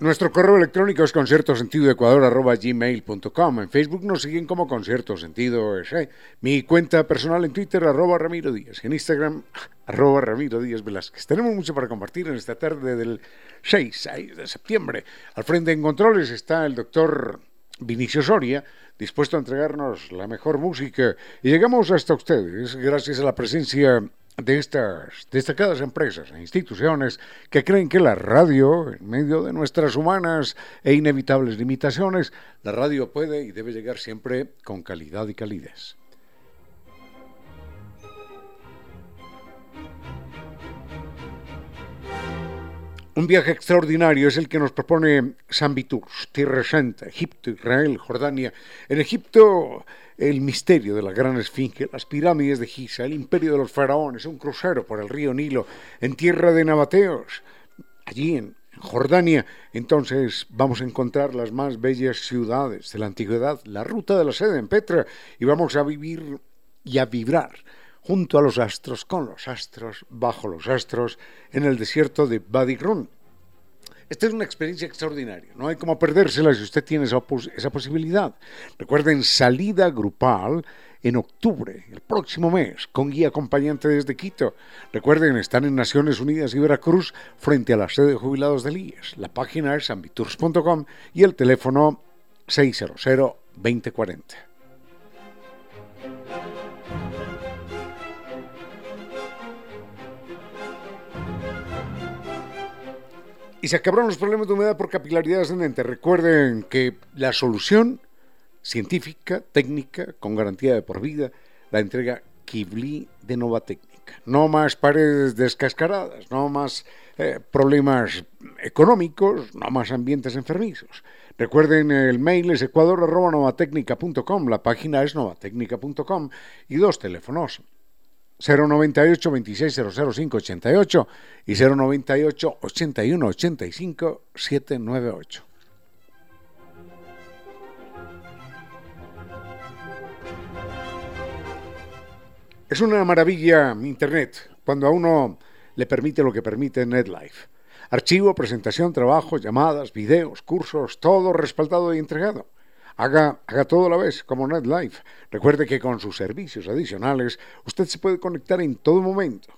Nuestro correo electrónico es conciertosentidoecuador.gmail.com. En Facebook nos siguen como Concierto Sentido Mi cuenta personal en Twitter, arroba Ramiro Díaz. En Instagram, arroba Ramiro Díaz Velázquez. Tenemos mucho para compartir en esta tarde del 6, 6 de septiembre. Al frente en controles está el doctor Vinicio Soria, dispuesto a entregarnos la mejor música. Y llegamos hasta ustedes gracias a la presencia de estas destacadas empresas e instituciones que creen que la radio, en medio de nuestras humanas e inevitables limitaciones, la radio puede y debe llegar siempre con calidad y calidez. Un viaje extraordinario es el que nos propone San Viturs, Tierra Santa, Egipto, Israel, Jordania. En Egipto el misterio de la gran esfinge, las pirámides de Giza, el imperio de los faraones, un crucero por el río Nilo, en tierra de nabateos, allí en Jordania, entonces vamos a encontrar las más bellas ciudades de la antigüedad, la ruta de la sede en Petra, y vamos a vivir y a vibrar junto a los astros, con los astros, bajo los astros, en el desierto de Badigrun. Esta es una experiencia extraordinaria, no hay como perdérsela si usted tiene esa, esa posibilidad. Recuerden, salida grupal en octubre, el próximo mes, con guía acompañante desde Quito. Recuerden, están en Naciones Unidas y Veracruz frente a la sede de jubilados del IES. La página es ambitours.com y el teléfono 600 2040. Y se acabaron los problemas de humedad por capilaridad ascendente. Recuerden que la solución científica, técnica, con garantía de por vida, la entrega Kibli de Nova Técnica. No más paredes descascaradas, no más eh, problemas económicos, no más ambientes enfermizos. Recuerden, el mail es ecuador.novatecnica.com, la página es novatecnica.com y dos teléfonos 098 2600588 y 098 81 85 798. Es una maravilla Internet cuando a uno le permite lo que permite NetLife. Archivo, presentación, trabajo, llamadas, videos, cursos, todo respaldado y entregado. Haga, haga todo a la vez, como NetLife. Recuerde que con sus servicios adicionales usted se puede conectar en todo momento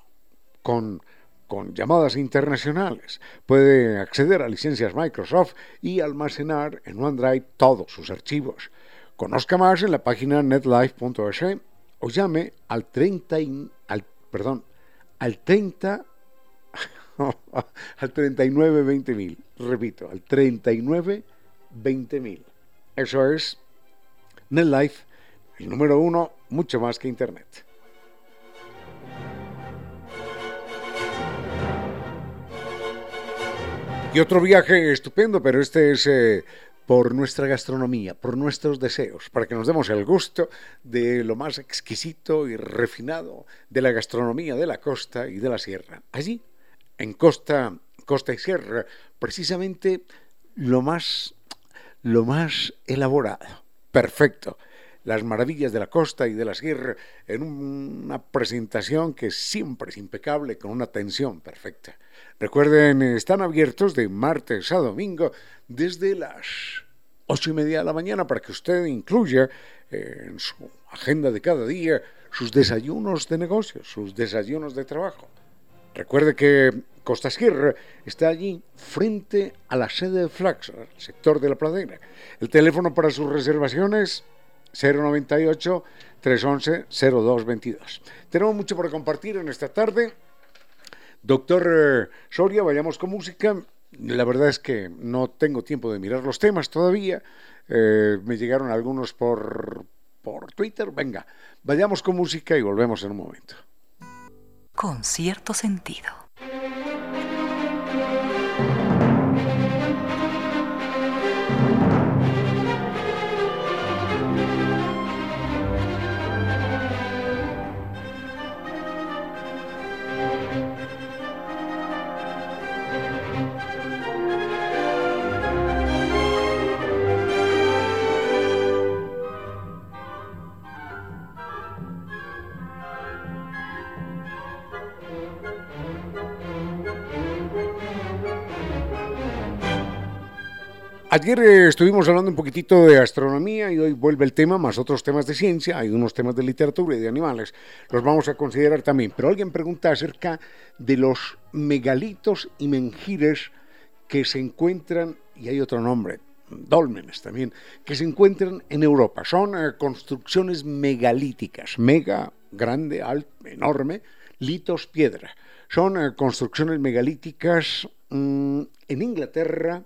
con, con llamadas internacionales. Puede acceder a licencias Microsoft y almacenar en OneDrive todos sus archivos. Conozca más en la página netlife.es o llame al 30 al perdón, al 30 al 39 20 mil. Repito, al 39 20 mil. Eso es NetLife, el número uno, mucho más que Internet. Y otro viaje estupendo, pero este es eh, por nuestra gastronomía, por nuestros deseos, para que nos demos el gusto de lo más exquisito y refinado de la gastronomía de la costa y de la sierra. Allí, en costa, costa y sierra, precisamente lo más, lo más elaborado, perfecto las maravillas de la costa y de la sierra en una presentación que siempre es impecable, con una atención perfecta. Recuerden, están abiertos de martes a domingo desde las ocho y media de la mañana para que usted incluya eh, en su agenda de cada día sus desayunos de negocios, sus desayunos de trabajo. Recuerde que Costa está allí frente a la sede de Flax, sector de la pradera. El teléfono para sus reservaciones 098 311 0222. Tenemos mucho por compartir en esta tarde. Doctor eh, Soria, vayamos con música. La verdad es que no tengo tiempo de mirar los temas todavía. Eh, me llegaron algunos por, por Twitter. Venga, vayamos con música y volvemos en un momento. Con cierto sentido. Ayer eh, estuvimos hablando un poquitito de astronomía y hoy vuelve el tema, más otros temas de ciencia, hay unos temas de literatura y de animales, los vamos a considerar también. Pero alguien pregunta acerca de los megalitos y menjires que se encuentran, y hay otro nombre, dólmenes también, que se encuentran en Europa. Son eh, construcciones megalíticas, mega, grande, alto, enorme, litos, piedra. Son eh, construcciones megalíticas mm, en Inglaterra,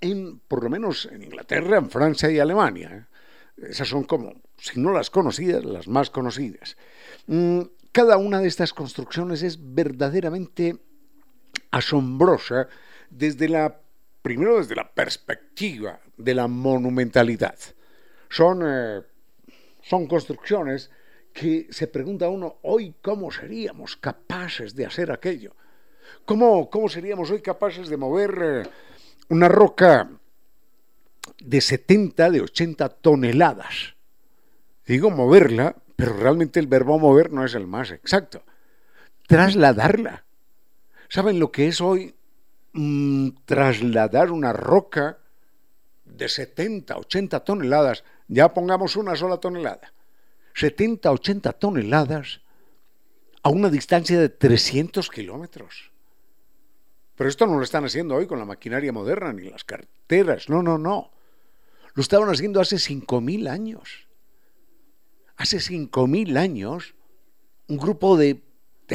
en, por lo menos en Inglaterra, en Francia y Alemania. Esas son como, si no las conocidas, las más conocidas. Mm, cada una de estas construcciones es verdaderamente asombrosa desde la, primero desde la perspectiva de la monumentalidad. Son, eh, son construcciones que se pregunta uno, hoy cómo seríamos capaces de hacer aquello. ¿Cómo, cómo seríamos hoy capaces de mover... Eh, una roca de 70, de 80 toneladas. Digo moverla, pero realmente el verbo mover no es el más exacto. Trasladarla. ¿Saben lo que es hoy mm, trasladar una roca de 70, 80 toneladas? Ya pongamos una sola tonelada. 70, 80 toneladas a una distancia de 300 kilómetros. Pero esto no lo están haciendo hoy con la maquinaria moderna ni las carteras. No, no, no. Lo estaban haciendo hace 5.000 años. Hace 5.000 años, un grupo de,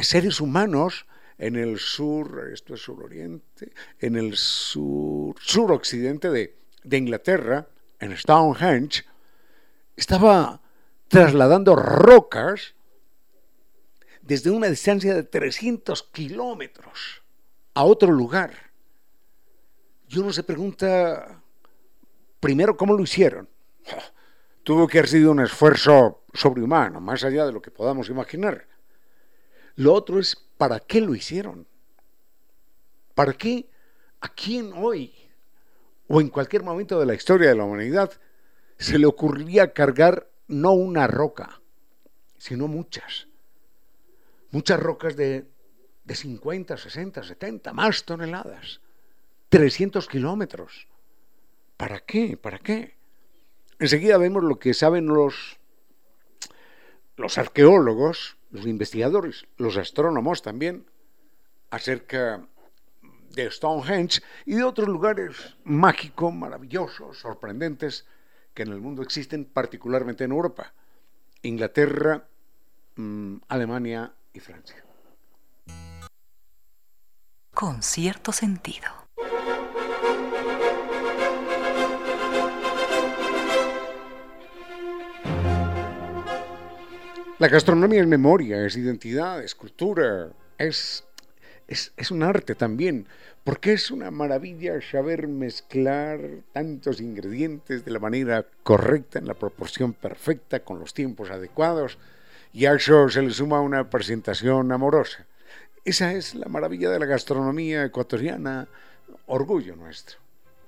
seres humanos en el sur, esto es suroriente, en el sur, suroccidente de, de Inglaterra, en Stonehenge, estaba trasladando rocas desde una distancia de 300 kilómetros a otro lugar. Y uno se pregunta, primero, ¿cómo lo hicieron? Tuvo que haber sido un esfuerzo sobrehumano, más allá de lo que podamos imaginar. Lo otro es, ¿para qué lo hicieron? ¿Para qué a quién hoy o en cualquier momento de la historia de la humanidad se le ocurriría cargar no una roca, sino muchas? Muchas rocas de de 50, 60, 70, más toneladas. 300 kilómetros. ¿Para qué? ¿Para qué? Enseguida vemos lo que saben los, los arqueólogos, los investigadores, los astrónomos también, acerca de Stonehenge y de otros lugares mágicos, maravillosos, sorprendentes que en el mundo existen, particularmente en Europa, Inglaterra, mm, Alemania y Francia con cierto sentido. La gastronomía es memoria, es identidad, es cultura, es, es, es, un arte también, porque es una maravilla saber mezclar tantos ingredientes de la manera correcta, en la proporción perfecta, con los tiempos adecuados, y a eso se le suma una presentación amorosa. Esa es la maravilla de la gastronomía ecuatoriana, orgullo nuestro.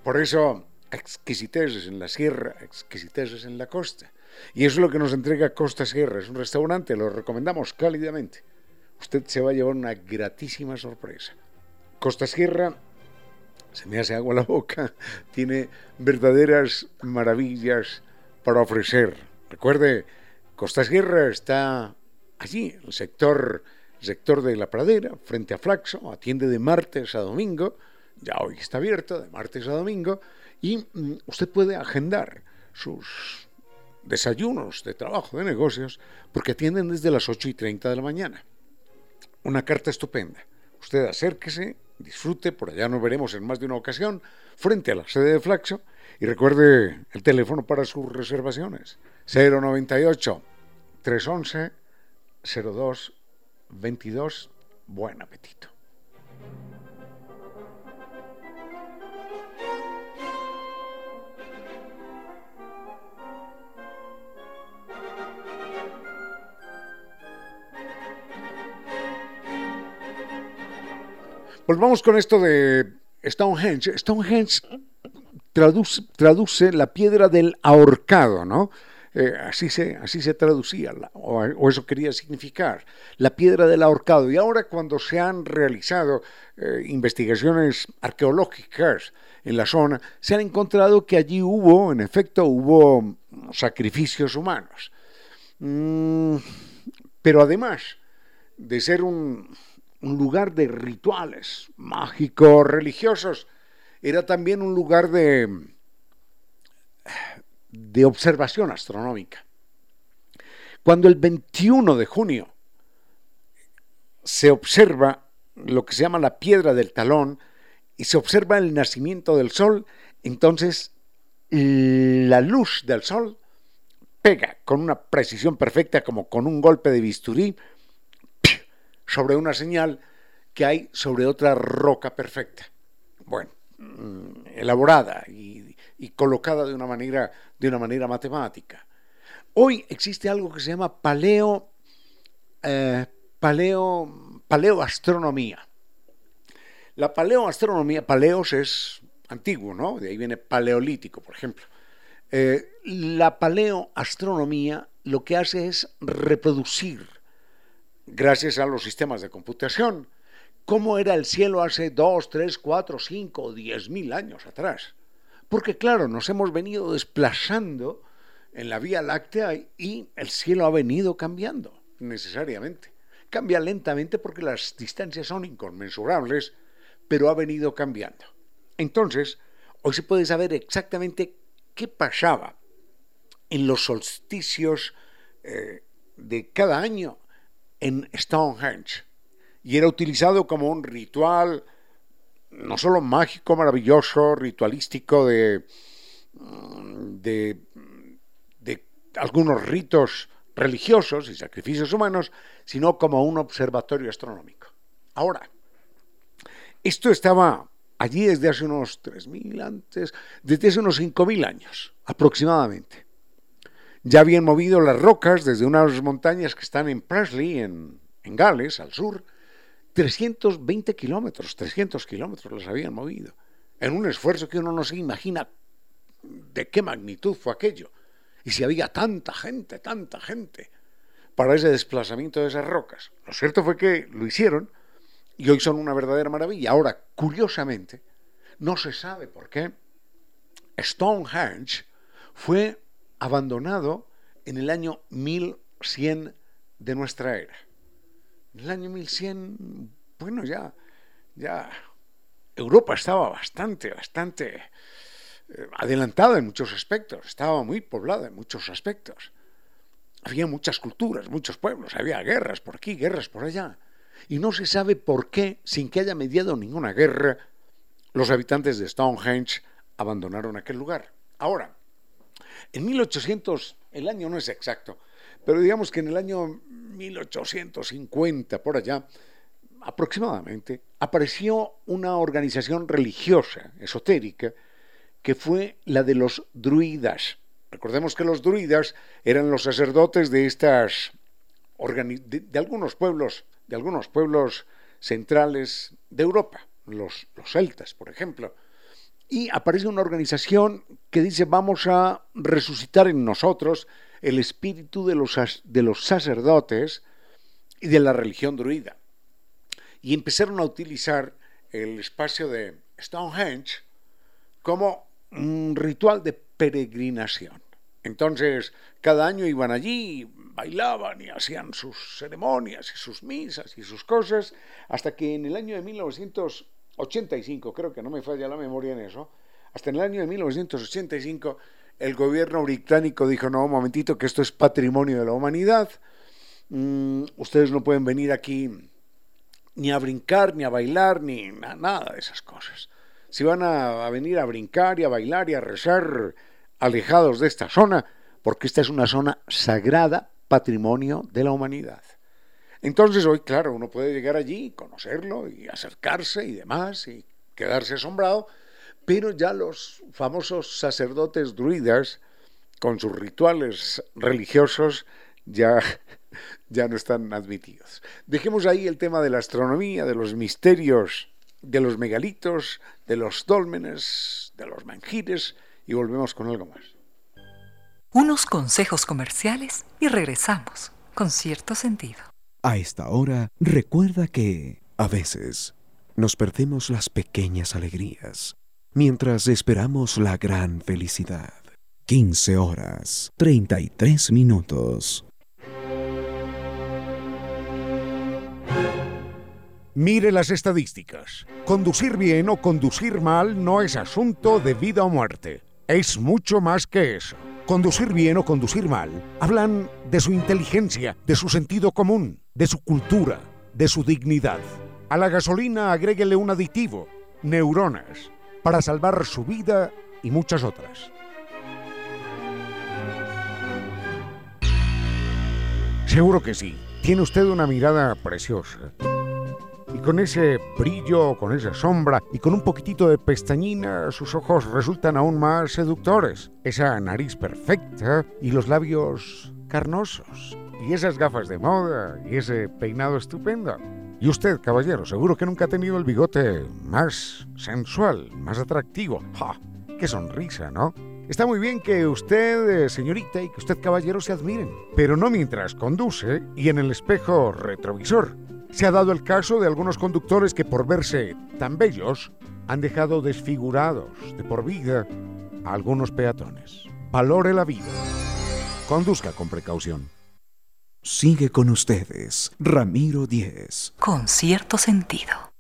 Por eso, exquisiteces en la sierra, exquisiteces en la costa. Y eso es lo que nos entrega Costa Sierra. Es un restaurante, lo recomendamos cálidamente. Usted se va a llevar una gratísima sorpresa. Costa Sierra, se me hace agua la boca, tiene verdaderas maravillas para ofrecer. Recuerde, Costa Sierra está allí, el sector, sector de la pradera, frente a Flaxo, atiende de martes a domingo, ya hoy está abierto, de martes a domingo, y mm, usted puede agendar sus desayunos de trabajo, de negocios, porque atienden desde las 8 y 30 de la mañana. Una carta estupenda. Usted acérquese, disfrute, por allá nos veremos en más de una ocasión, frente a la sede de Flaxo, y recuerde el teléfono para sus reservaciones. 098 311 02 22. Buen apetito. Volvamos con esto de Stonehenge. Stonehenge traduce, traduce la piedra del ahorcado, ¿no? Eh, así, se, así se traducía, o, eso quería significar, la piedra del ahorcado. Y ahora cuando se han realizado eh, investigaciones arqueológicas en la zona, se han encontrado que allí hubo, en efecto, hubo sacrificios humanos. Mm, pero además de ser un, un lugar de rituales mágicos, religiosos, era también un lugar de, de observación astronómica. Cuando el 21 de junio se observa lo que se llama la piedra del talón y se observa el nacimiento del sol, entonces la luz del sol pega con una precisión perfecta como con un golpe de bisturí sobre una señal que hay sobre otra roca perfecta. Bueno, mm, elaborada y, colocada de una, manera, de una manera matemática. Hoy existe algo que se llama paleo, eh, paleo, paleoastronomía. La paleoastronomía, paleos es antiguo, ¿no? De ahí viene paleolítico, por ejemplo. Eh, la paleoastronomía lo que hace es reproducir gracias a los sistemas de computación, cómo era el cielo hace 2, 3, 4, 5 o 10 mil años atrás. Porque claro, nos hemos venido desplazando en la Vía Láctea y el cielo ha venido cambiando necesariamente. Cambia lentamente porque las distancias son inconmensurables, pero ha venido cambiando. Entonces, hoy se puede saber exactamente qué pasaba en los solsticios eh, de cada año en Stonehenge y era utilizado como un ritual no solo mágico, maravilloso, ritualístico de, de algunos ritos religiosos y sacrificios humanos, sino como un observatorio astronómico. Ahora, esto estaba allí desde hace unos 3.000 antes, desde hace unos 5.000 años aproximadamente ya habían movido las rocas desde unas montañas que están en Presley, en, Gales, al sur, 320 kilómetros, 300 kilómetros las habían movido, en un esfuerzo que uno no se imagina de qué magnitud fue aquello. Y si había tanta gente, tanta gente para ese desplazamiento de esas rocas. Lo cierto fue que lo hicieron y hoy son una verdadera maravilla. Ahora, curiosamente, no se sabe por qué Stonehenge fue abandonado en el año 1100 de nuestra era. En el año 1100, bueno, ya, ya Europa estaba bastante, bastante eh, adelantada en muchos aspectos, estaba muy poblada en muchos aspectos. Había muchas culturas, muchos pueblos, había guerras por aquí, guerras por allá. Y no se sabe por qué, sin que haya mediado ninguna guerra, los habitantes de Stonehenge abandonaron aquel lugar. Ahora, en 1800, el año no es exacto, pero digamos que en el año 1850, por allá, aproximadamente, apareció una organización religiosa, esotérica, que fue la de los druidas. Recordemos que los druidas eran los sacerdotes de estas de, algunos pueblos, de algunos pueblos centrales de Europa, los, los celtas, por ejemplo. Y aparece una organización que dice vamos a resucitar en nosotros el espíritu de los, de los sacerdotes y de la religión druida y empezaron a utilizar el espacio de Stonehenge como un ritual de peregrinación. Entonces, cada año iban allí, bailaban y hacían sus ceremonias y sus misas y sus cosas, hasta que en el año de 1985, creo que no me falla la memoria en eso, hasta en el año de 1985 el gobierno británico dijo, no, un momentito, que esto es patrimonio de la humanidad, mm, ustedes no pueden venir aquí ni a brincar, ni a bailar, ni nada de esas cosas. Si van a, venir a brincar y a bailar y a rezar alejados de esta zona, porque esta es una zona sagrada, patrimonio de la humanidad. Entonces hoy, claro, uno puede llegar allí, conocerlo y acercarse y demás y quedarse asombrado, pero ya los famosos sacerdotes druidas, con sus rituales religiosos, ya ya no están admitidos. Dejemos ahí el tema de la astronomía, de los misterios, de los megalitos, de los dólmenes, de los mangires y volvemos con algo más. Unos consejos comerciales y regresamos con cierto sentido. A esta hora, recuerda que, a veces, nos perdemos las pequeñas alegrías mientras esperamos la gran felicidad. 15 horas, 33 minutos. Mire las estadísticas. Conducir bien o conducir mal no es asunto de vida o muerte. Es mucho más que eso. Conducir bien o conducir mal hablan de su inteligencia, de su sentido común, de su cultura, de su dignidad. A la gasolina agréguele un aditivo, neuronas, para salvar su vida y muchas otras. Seguro que sí. Tiene usted una mirada preciosa y con ese brillo, con esa sombra y con un poquitito de pestañina, sus ojos resultan aún más seductores. Esa nariz perfecta y los labios carnosos. Y esas gafas de moda y ese peinado estupendo. Y usted, caballero, seguro que nunca ha tenido el bigote más sensual, más atractivo. ¡Ja! ¡Qué sonrisa, ¿no? Está muy bien que usted, eh, señorita, y que usted, caballero, se admiren, pero no mientras conduce y en el espejo retrovisor. Se ha dado el caso de algunos conductores que por verse tan bellos han dejado desfigurados de por vida a algunos peatones. Valore la vida. Conduzca con precaución. Sigue con ustedes, Ramiro Díez. Con cierto sentido.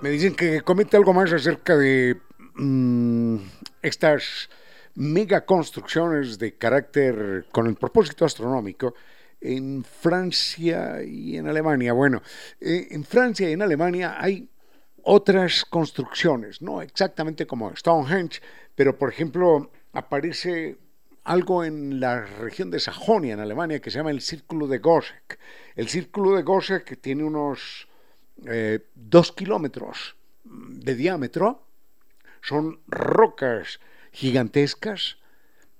Me dicen que comente algo más acerca de mm, estas mega construcciones de carácter con el propósito astronómico en Francia y en Alemania. Bueno, eh, en Francia y en Alemania hay otras construcciones, no exactamente como Stonehenge, pero por ejemplo aparece algo en la región de Sajonia, en Alemania, que se llama el Círculo de Goseck. El Círculo de Goseck tiene unos eh, dos kilómetros de diámetro, son rocas gigantescas,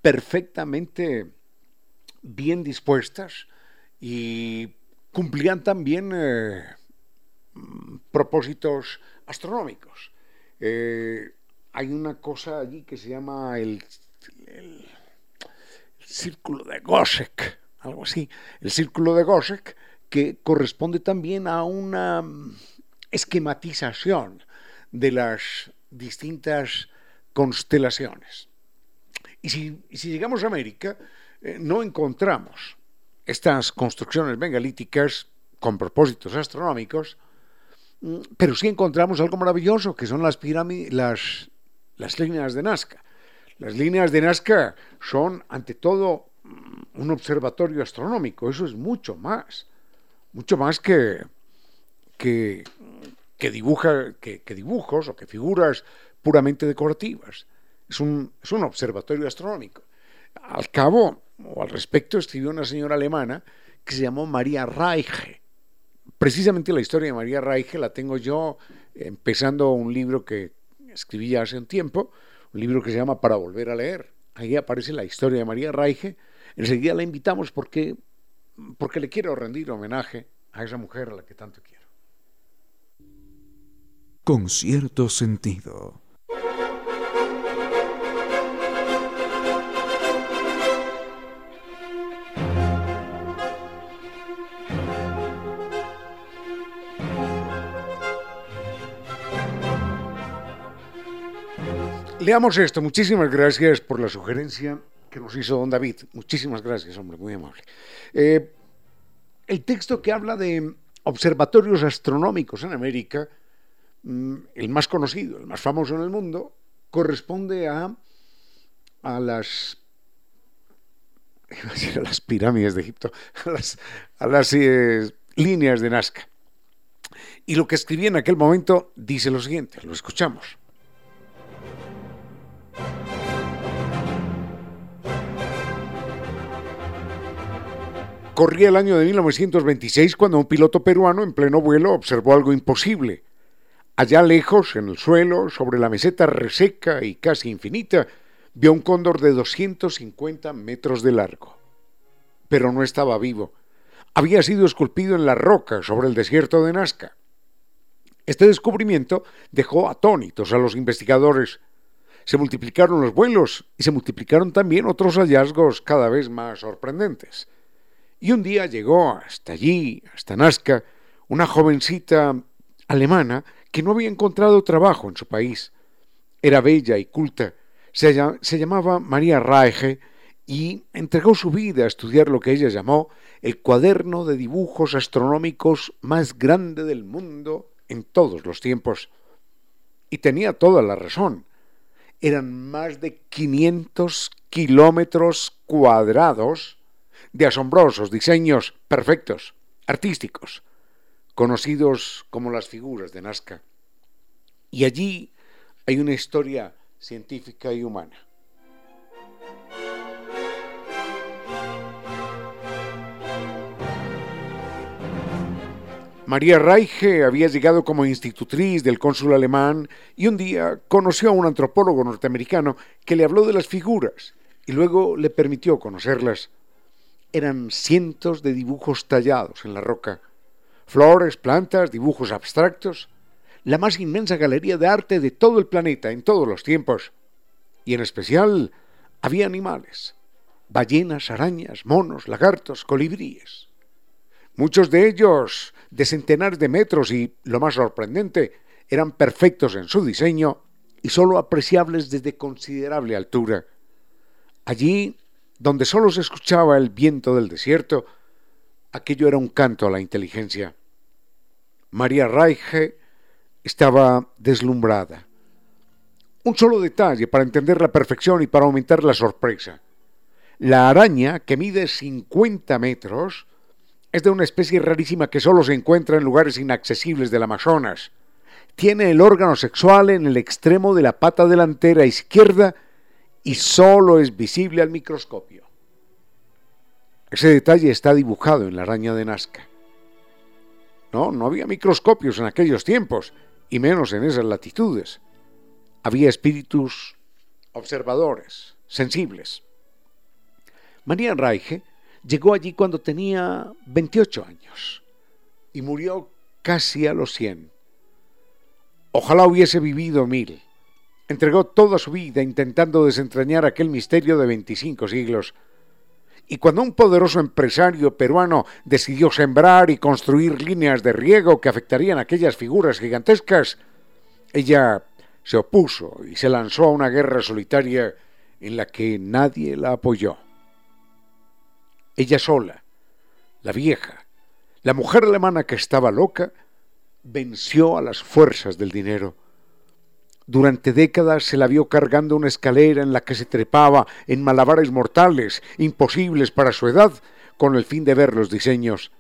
perfectamente bien dispuestas y cumplían también eh, propósitos astronómicos. Eh, hay una cosa allí que se llama el, círculo de Goseck, algo así. El círculo de Goseck que corresponde también a una esquematización de las distintas constelaciones. Y si, llegamos a América, eh, no encontramos estas construcciones megalíticas con propósitos astronómicos, mm, pero sí encontramos algo maravilloso, que son las pirámides, las, las líneas de Nazca. Las líneas de Nazca son, ante todo, mm, un observatorio astronómico. Eso es mucho más. Mucho más que, que, dibuja, que, dibujos o que figuras puramente decorativas. Es un, es un observatorio astronómico. Al cabo, o al respecto, escribió una señora alemana que se llamó María Reiche. Precisamente la historia de María Reiche la tengo yo empezando un libro que escribí hace un tiempo, un libro que se llama Para volver a leer. Ahí aparece la historia de María Reiche. Enseguida la invitamos porque, porque le quiero rendir homenaje a esa mujer a la que tanto quiero. Con cierto sentido. Leamos esto. Muchísimas gracias por la sugerencia que nos hizo don David. Muchísimas gracias, hombre, muy amable. Eh, el texto que habla de observatorios astronómicos en América, el más conocido, el más famoso en el mundo, corresponde a, a las a las pirámides de Egipto, a las, eh, líneas de Nazca. Y lo que escribí en aquel momento dice lo siguiente, lo escuchamos. Corría el año de 1926 cuando un piloto peruano en pleno vuelo observó algo imposible. Allá lejos, en el suelo, sobre la meseta reseca y casi infinita, vio un cóndor de 250 metros de largo. Pero no estaba vivo. Había sido esculpido en la roca sobre el desierto de Nazca. Este descubrimiento dejó atónitos a los investigadores. Se multiplicaron los vuelos y se multiplicaron también otros hallazgos cada vez más sorprendentes. Y un día llegó hasta allí, hasta Nazca, una jovencita alemana que no había encontrado trabajo en su país. Era bella y culta. Se, llamaba María Raege y entregó su vida a estudiar lo que ella llamó el cuaderno de dibujos astronómicos más grande del mundo en todos los tiempos. Y tenía toda la razón. Eran más de 500 kilómetros cuadrados de asombrosos diseños perfectos, artísticos, conocidos como las figuras de Nazca. Y allí hay una historia científica y humana. María Reige había llegado como institutriz del cónsul alemán y un día conoció a un antropólogo norteamericano que le habló de las figuras y luego le permitió conocerlas eran cientos de dibujos tallados en la roca, flores, plantas, dibujos abstractos, la más inmensa galería de arte de todo el planeta en todos los tiempos. Y en especial había animales, ballenas, arañas, monos, lagartos, colibríes. Muchos de ellos de centenares de metros y, lo más sorprendente, eran perfectos en su diseño y sólo apreciables desde considerable altura. Allí donde solo se escuchaba el viento del desierto, aquello era un canto a la inteligencia. María Reige estaba deslumbrada. Un solo detalle para entender la perfección y para aumentar la sorpresa. La araña, que mide 50 metros, es de una especie rarísima que solo se encuentra en lugares inaccesibles del Amazonas. Tiene el órgano sexual en el extremo de la pata delantera izquierda y solo es visible al microscopio. Ese detalle está dibujado en la araña de Nazca. No, no había microscopios en aquellos tiempos, y menos en esas latitudes. Había espíritus observadores, sensibles. María Reige llegó allí cuando tenía 28 años y murió casi a los 100. Ojalá hubiese vivido mil. Entregó toda su vida intentando desentrañar aquel misterio de 25 siglos. Y cuando un poderoso empresario peruano decidió sembrar y construir líneas de riego que afectarían aquellas figuras gigantescas, ella se opuso y se lanzó a una guerra solitaria en la que nadie la apoyó. Ella sola, la vieja, la mujer alemana que estaba loca, venció a las fuerzas del dinero Durante décadas se la vio cargando una escalera en la que se trepaba en malabares mortales, imposibles para su edad, con el fin de ver los diseños.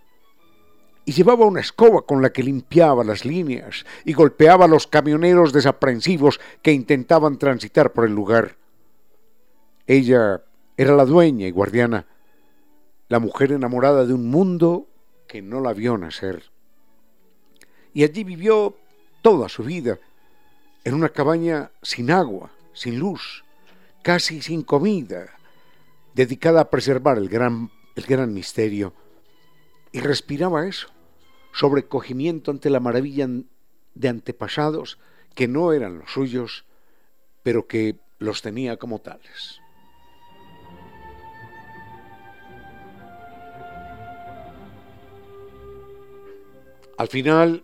Y llevaba una escoba con la que limpiaba las líneas y golpeaba a los camioneros desaprensivos que intentaban transitar por el lugar. Ella era la dueña y guardiana, la mujer enamorada de un mundo que no la vio nacer. Y allí vivió toda su vida, en una cabaña sin agua, sin luz, casi sin comida, dedicada a preservar el gran, el gran misterio. Y respiraba eso, sobrecogimiento ante la maravilla de antepasados que no eran los suyos, pero que los tenía como tales. Al final,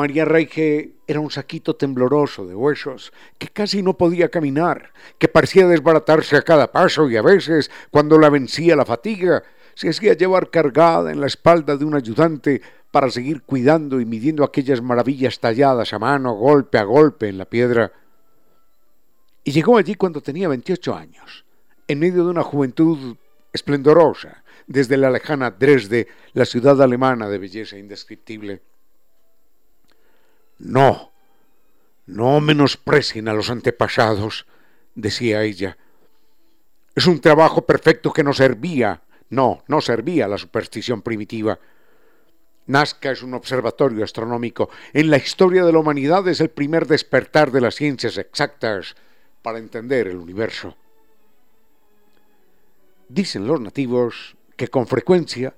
María Reige era un saquito tembloroso de huesos, que casi no podía caminar, que parecía desbaratarse a cada paso y a veces, cuando la vencía la fatiga, se hacía llevar cargada en la espalda de un ayudante para seguir cuidando y midiendo aquellas maravillas talladas a mano, golpe a golpe en la piedra. Y llegó allí cuando tenía 28 años, en medio de una juventud esplendorosa, desde la lejana Dresde, la ciudad alemana de belleza indescriptible. No, no menosprecien a los antepasados, decía ella. Es un trabajo perfecto que no servía, no, no servía a la superstición primitiva. Nazca es un observatorio astronómico. En la historia de la humanidad es el primer despertar de las ciencias exactas para entender el universo. Dicen los nativos que con frecuencia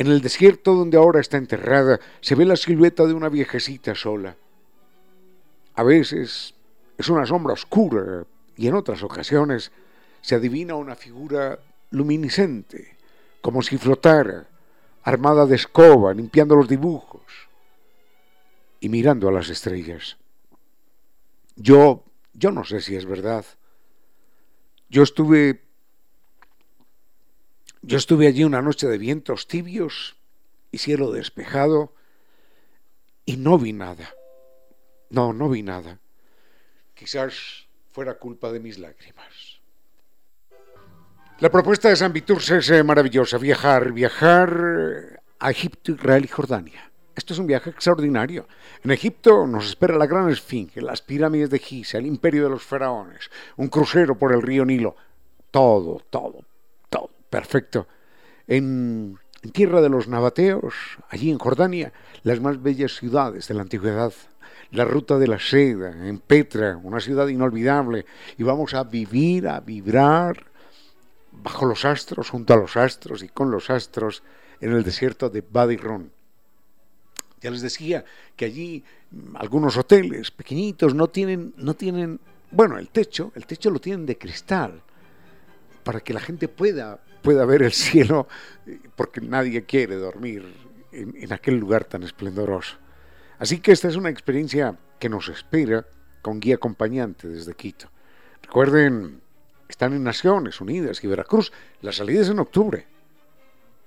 en el desierto donde ahora está enterrada se ve la silueta de una viejecita sola. A veces es una sombra oscura y en otras ocasiones se adivina una figura luminiscente, como si flotara, armada de escoba, limpiando los dibujos y mirando a las estrellas. Yo, yo no sé si es verdad. Yo estuve yo estuve allí una noche de vientos tibios y cielo despejado y no vi nada. No, no vi nada. Quizás fuera culpa de mis lágrimas. La propuesta de San Vitus es eh, maravillosa. Viajar, viajar a Egipto, Israel y Jordania. Esto es un viaje extraordinario. En Egipto nos espera la gran esfinge, las pirámides de Giza, el imperio de los faraones, un crucero por el río Nilo. Todo, todo, Perfecto. En, tierra de los nabateos, allí en Jordania, las más bellas ciudades de la antigüedad. La ruta de la seda, en Petra, una ciudad inolvidable. Y vamos a vivir, a vibrar bajo los astros, junto a los astros y con los astros en el desierto de Badirón. Ya les decía que allí algunos hoteles pequeñitos no tienen, no tienen, bueno, el techo, el techo lo tienen de cristal para que la gente pueda pueda ver el cielo, porque nadie quiere dormir en, aquel lugar tan esplendoroso. Así que esta es una experiencia que nos espera con guía acompañante desde Quito. Recuerden, están en Naciones Unidas y Veracruz. La salida es en octubre.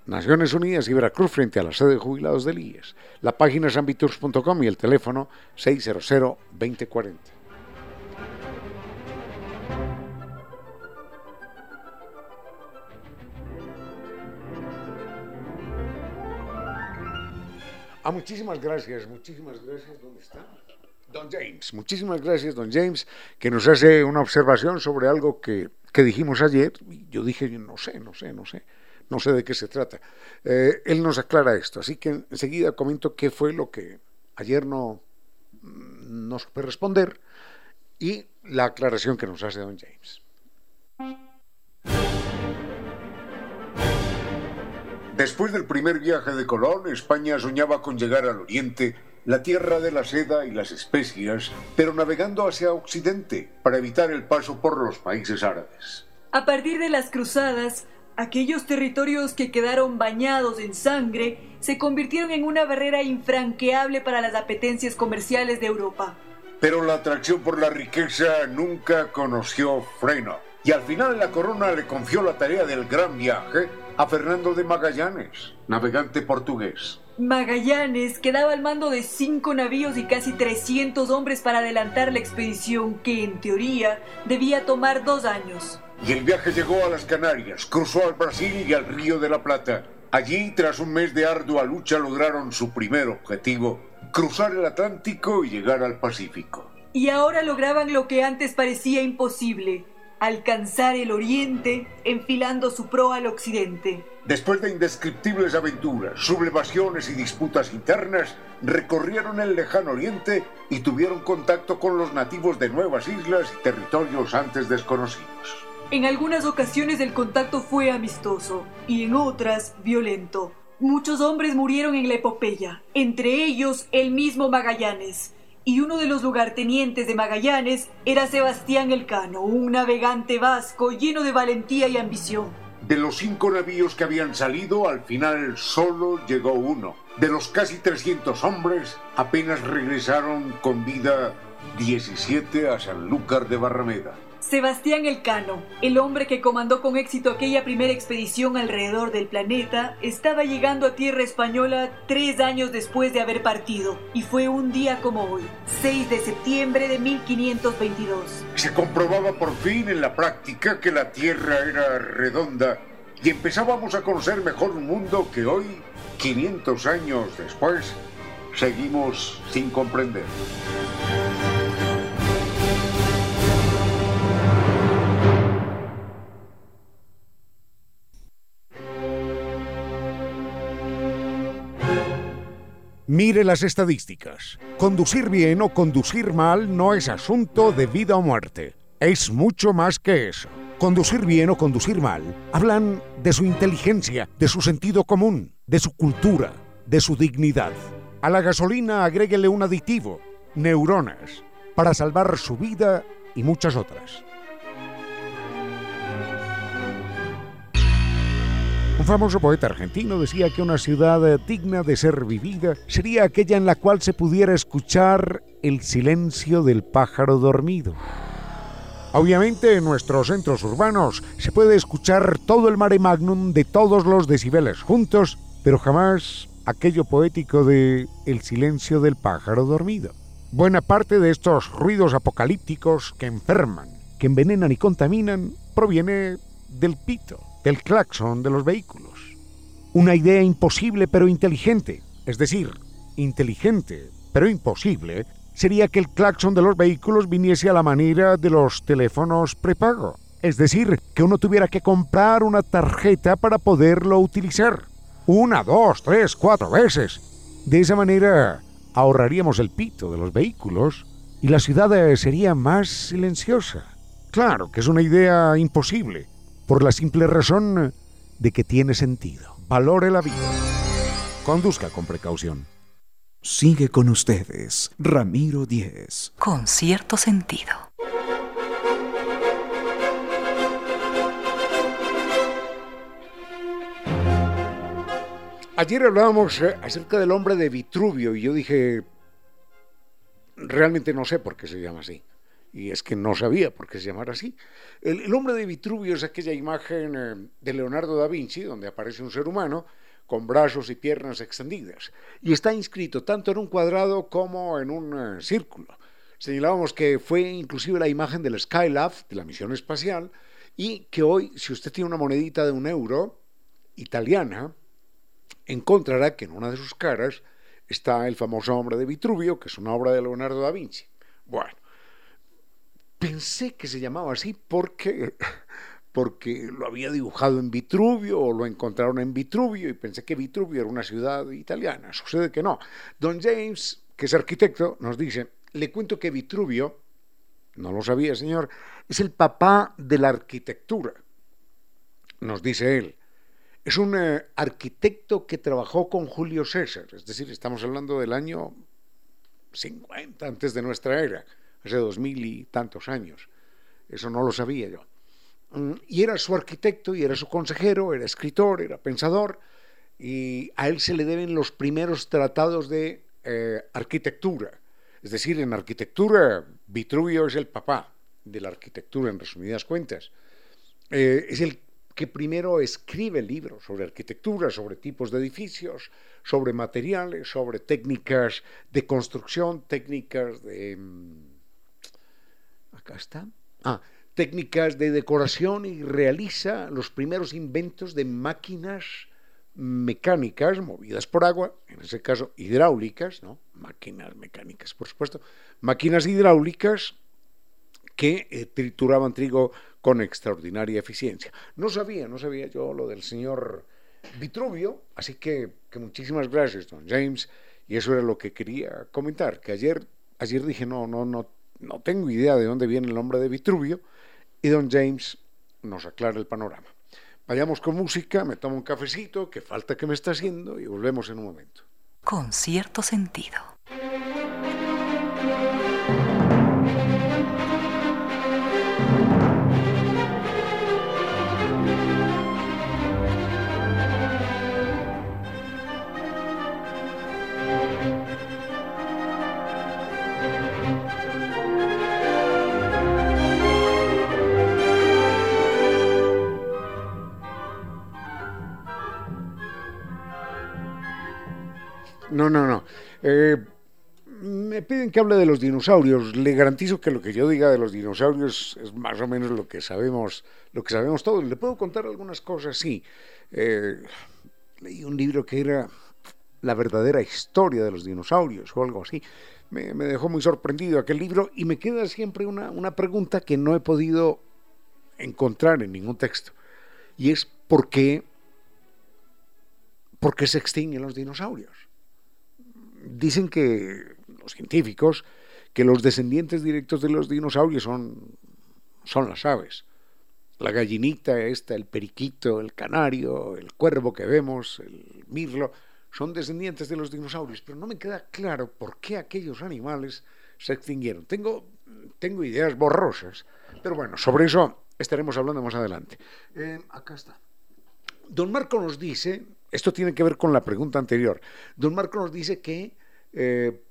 Naciones Unidas y Veracruz frente a la sede de jubilados del IES. La página es ambitours.com y el teléfono 600 2040. Ah, muchísimas gracias, muchísimas gracias. ¿Dónde está? Don James, muchísimas gracias, don James, que nos hace una observación sobre algo que, dijimos ayer. Yo dije, no sé, no sé, no sé, no sé de qué se trata. Eh, él nos aclara esto, así que enseguida comento qué fue lo que ayer no nos puede responder y la aclaración que nos hace don James. Después del primer viaje de Colón, España soñaba con llegar al Oriente, la tierra de la seda y las especias, pero navegando hacia Occidente para evitar el paso por los países árabes. A partir de las cruzadas, aquellos territorios que quedaron bañados en sangre se convirtieron en una barrera infranqueable para las apetencias comerciales de Europa. Pero la atracción por la riqueza nunca conoció freno, y al final la corona le confió la tarea del gran viaje a Fernando de Magallanes, navegante portugués. Magallanes quedaba al mando de cinco navíos y casi 300 hombres para adelantar la expedición que, en teoría, debía tomar dos años. Y el viaje llegó a las Canarias, cruzó al Brasil y al Río de la Plata. Allí, tras un mes de ardua lucha, lograron su primer objetivo, cruzar el Atlántico y llegar al Pacífico. Y ahora lograban lo que antes parecía imposible, alcanzar el oriente enfilando su proa al occidente. Después de indescriptibles aventuras, sublevaciones y disputas internas, recorrieron el lejano oriente y tuvieron contacto con los nativos de nuevas islas y territorios antes desconocidos. En algunas ocasiones el contacto fue amistoso y en otras violento. Muchos hombres murieron en la epopeya, entre ellos el mismo Magallanes y uno de los lugartenientes de Magallanes era Sebastián Elcano, un navegante vasco lleno de valentía y ambición. De los cinco navíos que habían salido, al final solo llegó uno. De los casi 300 hombres, apenas regresaron con vida 17 a Sanlúcar de Barrameda. Sebastián Elcano, el hombre que comandó con éxito aquella primera expedición alrededor del planeta, estaba llegando a tierra española tres años después de haber partido, y fue un día como hoy, 6 de septiembre de 1522. Se comprobaba por fin en la práctica que la Tierra era redonda y empezábamos a conocer mejor un mundo que hoy, 500 años después, seguimos sin comprender. Mire las estadísticas. Conducir bien o conducir mal no es asunto de vida o muerte. Es mucho más que eso. Conducir bien o conducir mal hablan de su inteligencia, de su sentido común, de su cultura, de su dignidad. A la gasolina agréguele un aditivo, neuronas, para salvar su vida y muchas otras. Un famoso poeta argentino decía que una ciudad digna de ser vivida sería aquella en la cual se pudiera escuchar el silencio del pájaro dormido. Obviamente en nuestros centros urbanos se puede escuchar todo el mare magnum de todos los decibeles juntos, pero jamás aquello poético de el silencio del pájaro dormido. Buena parte de estos ruidos apocalípticos que enferman, que envenenan y contaminan, proviene del pito del claxon de los vehículos. Una idea imposible pero inteligente, es decir, inteligente pero imposible, sería que el claxon de los vehículos viniese a la manera de los teléfonos prepago. Es decir, que uno tuviera que comprar una tarjeta para poderlo utilizar. Una, dos, tres, cuatro veces. De esa manera ahorraríamos el pito de los vehículos y la ciudad sería más silenciosa. Claro que es una idea imposible, por la simple razón de que tiene sentido. Valore la vida. Conduzca con precaución. Sigue con ustedes, Ramiro Díez. Con cierto sentido. Ayer hablábamos eh, acerca del hombre de Vitruvio y yo dije, realmente no sé por qué se llama así y es que no sabía por qué se llamara así. El, hombre de Vitruvio es aquella imagen eh, de Leonardo da Vinci, donde aparece un ser humano con brazos y piernas extendidas, y está inscrito tanto en un cuadrado como en un eh, círculo. Señalábamos que fue inclusive la imagen del Skylab, de la misión espacial, y que hoy, si usted tiene una monedita de un euro italiana, encontrará que en una de sus caras está el famoso hombre de Vitruvio, que es una obra de Leonardo da Vinci. Bueno, pensé que se llamaba así porque, porque lo había dibujado en Vitruvio o lo encontraron en Vitruvio y pensé que Vitruvio era una ciudad italiana. Sucede que no. Don James, que es arquitecto, nos dice, le cuento que Vitruvio, no lo sabía señor, es el papá de la arquitectura. Nos dice él. Es un eh, arquitecto que trabajó con Julio César, es decir, estamos hablando del año 50 antes de nuestra era hace dos mil y tantos años. Eso no lo sabía yo. Mm, y era su arquitecto, y era su consejero, era escritor, era pensador, y a él se le deben los primeros tratados de eh, arquitectura. Es decir, en arquitectura, Vitruvio es el papá de la arquitectura, en resumidas cuentas. Eh, es el que primero escribe libros sobre arquitectura, sobre tipos de edificios, sobre materiales, sobre técnicas de construcción, técnicas de... Acá está. Ah, técnicas de decoración y realiza los primeros inventos de máquinas mecánicas movidas por agua, en ese caso hidráulicas, ¿no? Máquinas mecánicas, por supuesto, máquinas hidráulicas que eh, trituraban trigo con extraordinaria eficiencia. No sabía, no sabía yo lo del señor Vitruvio, así que, que muchísimas gracias, don James, y eso era lo que quería comentar, que ayer, ayer dije, no, no, no, no tengo idea de dónde viene el nombre de Vitruvio, y don James nos aclara el panorama. Vayamos con música, me tomo un cafecito, que falta que me está haciendo, y volvemos en un momento. Con cierto sentido. No, no, no. Eh, me piden que hable de los dinosaurios. Le garantizo que lo que yo diga de los dinosaurios es más o menos lo que sabemos, lo que sabemos todos. Le puedo contar algunas cosas, sí. Eh, leí un libro que era la verdadera historia de los dinosaurios o algo así. Me, dejó muy sorprendido aquel libro y me queda siempre una, una pregunta que no he podido encontrar en ningún texto. Y es ¿por qué, por qué se extinguen los dinosaurios? Dicen que los científicos que los descendientes directos de los dinosaurios son, son las aves. La gallinita esta, el periquito, el canario, el cuervo que vemos, el mirlo, son descendientes de los dinosaurios, pero no me queda claro por qué aquellos animales se extinguieron. Tengo, tengo ideas borrosas, pero bueno, sobre eso estaremos hablando más adelante. Eh, acá está. Don Marco nos dice, esto tiene que ver con la pregunta anterior. Don Marco nos dice que eh,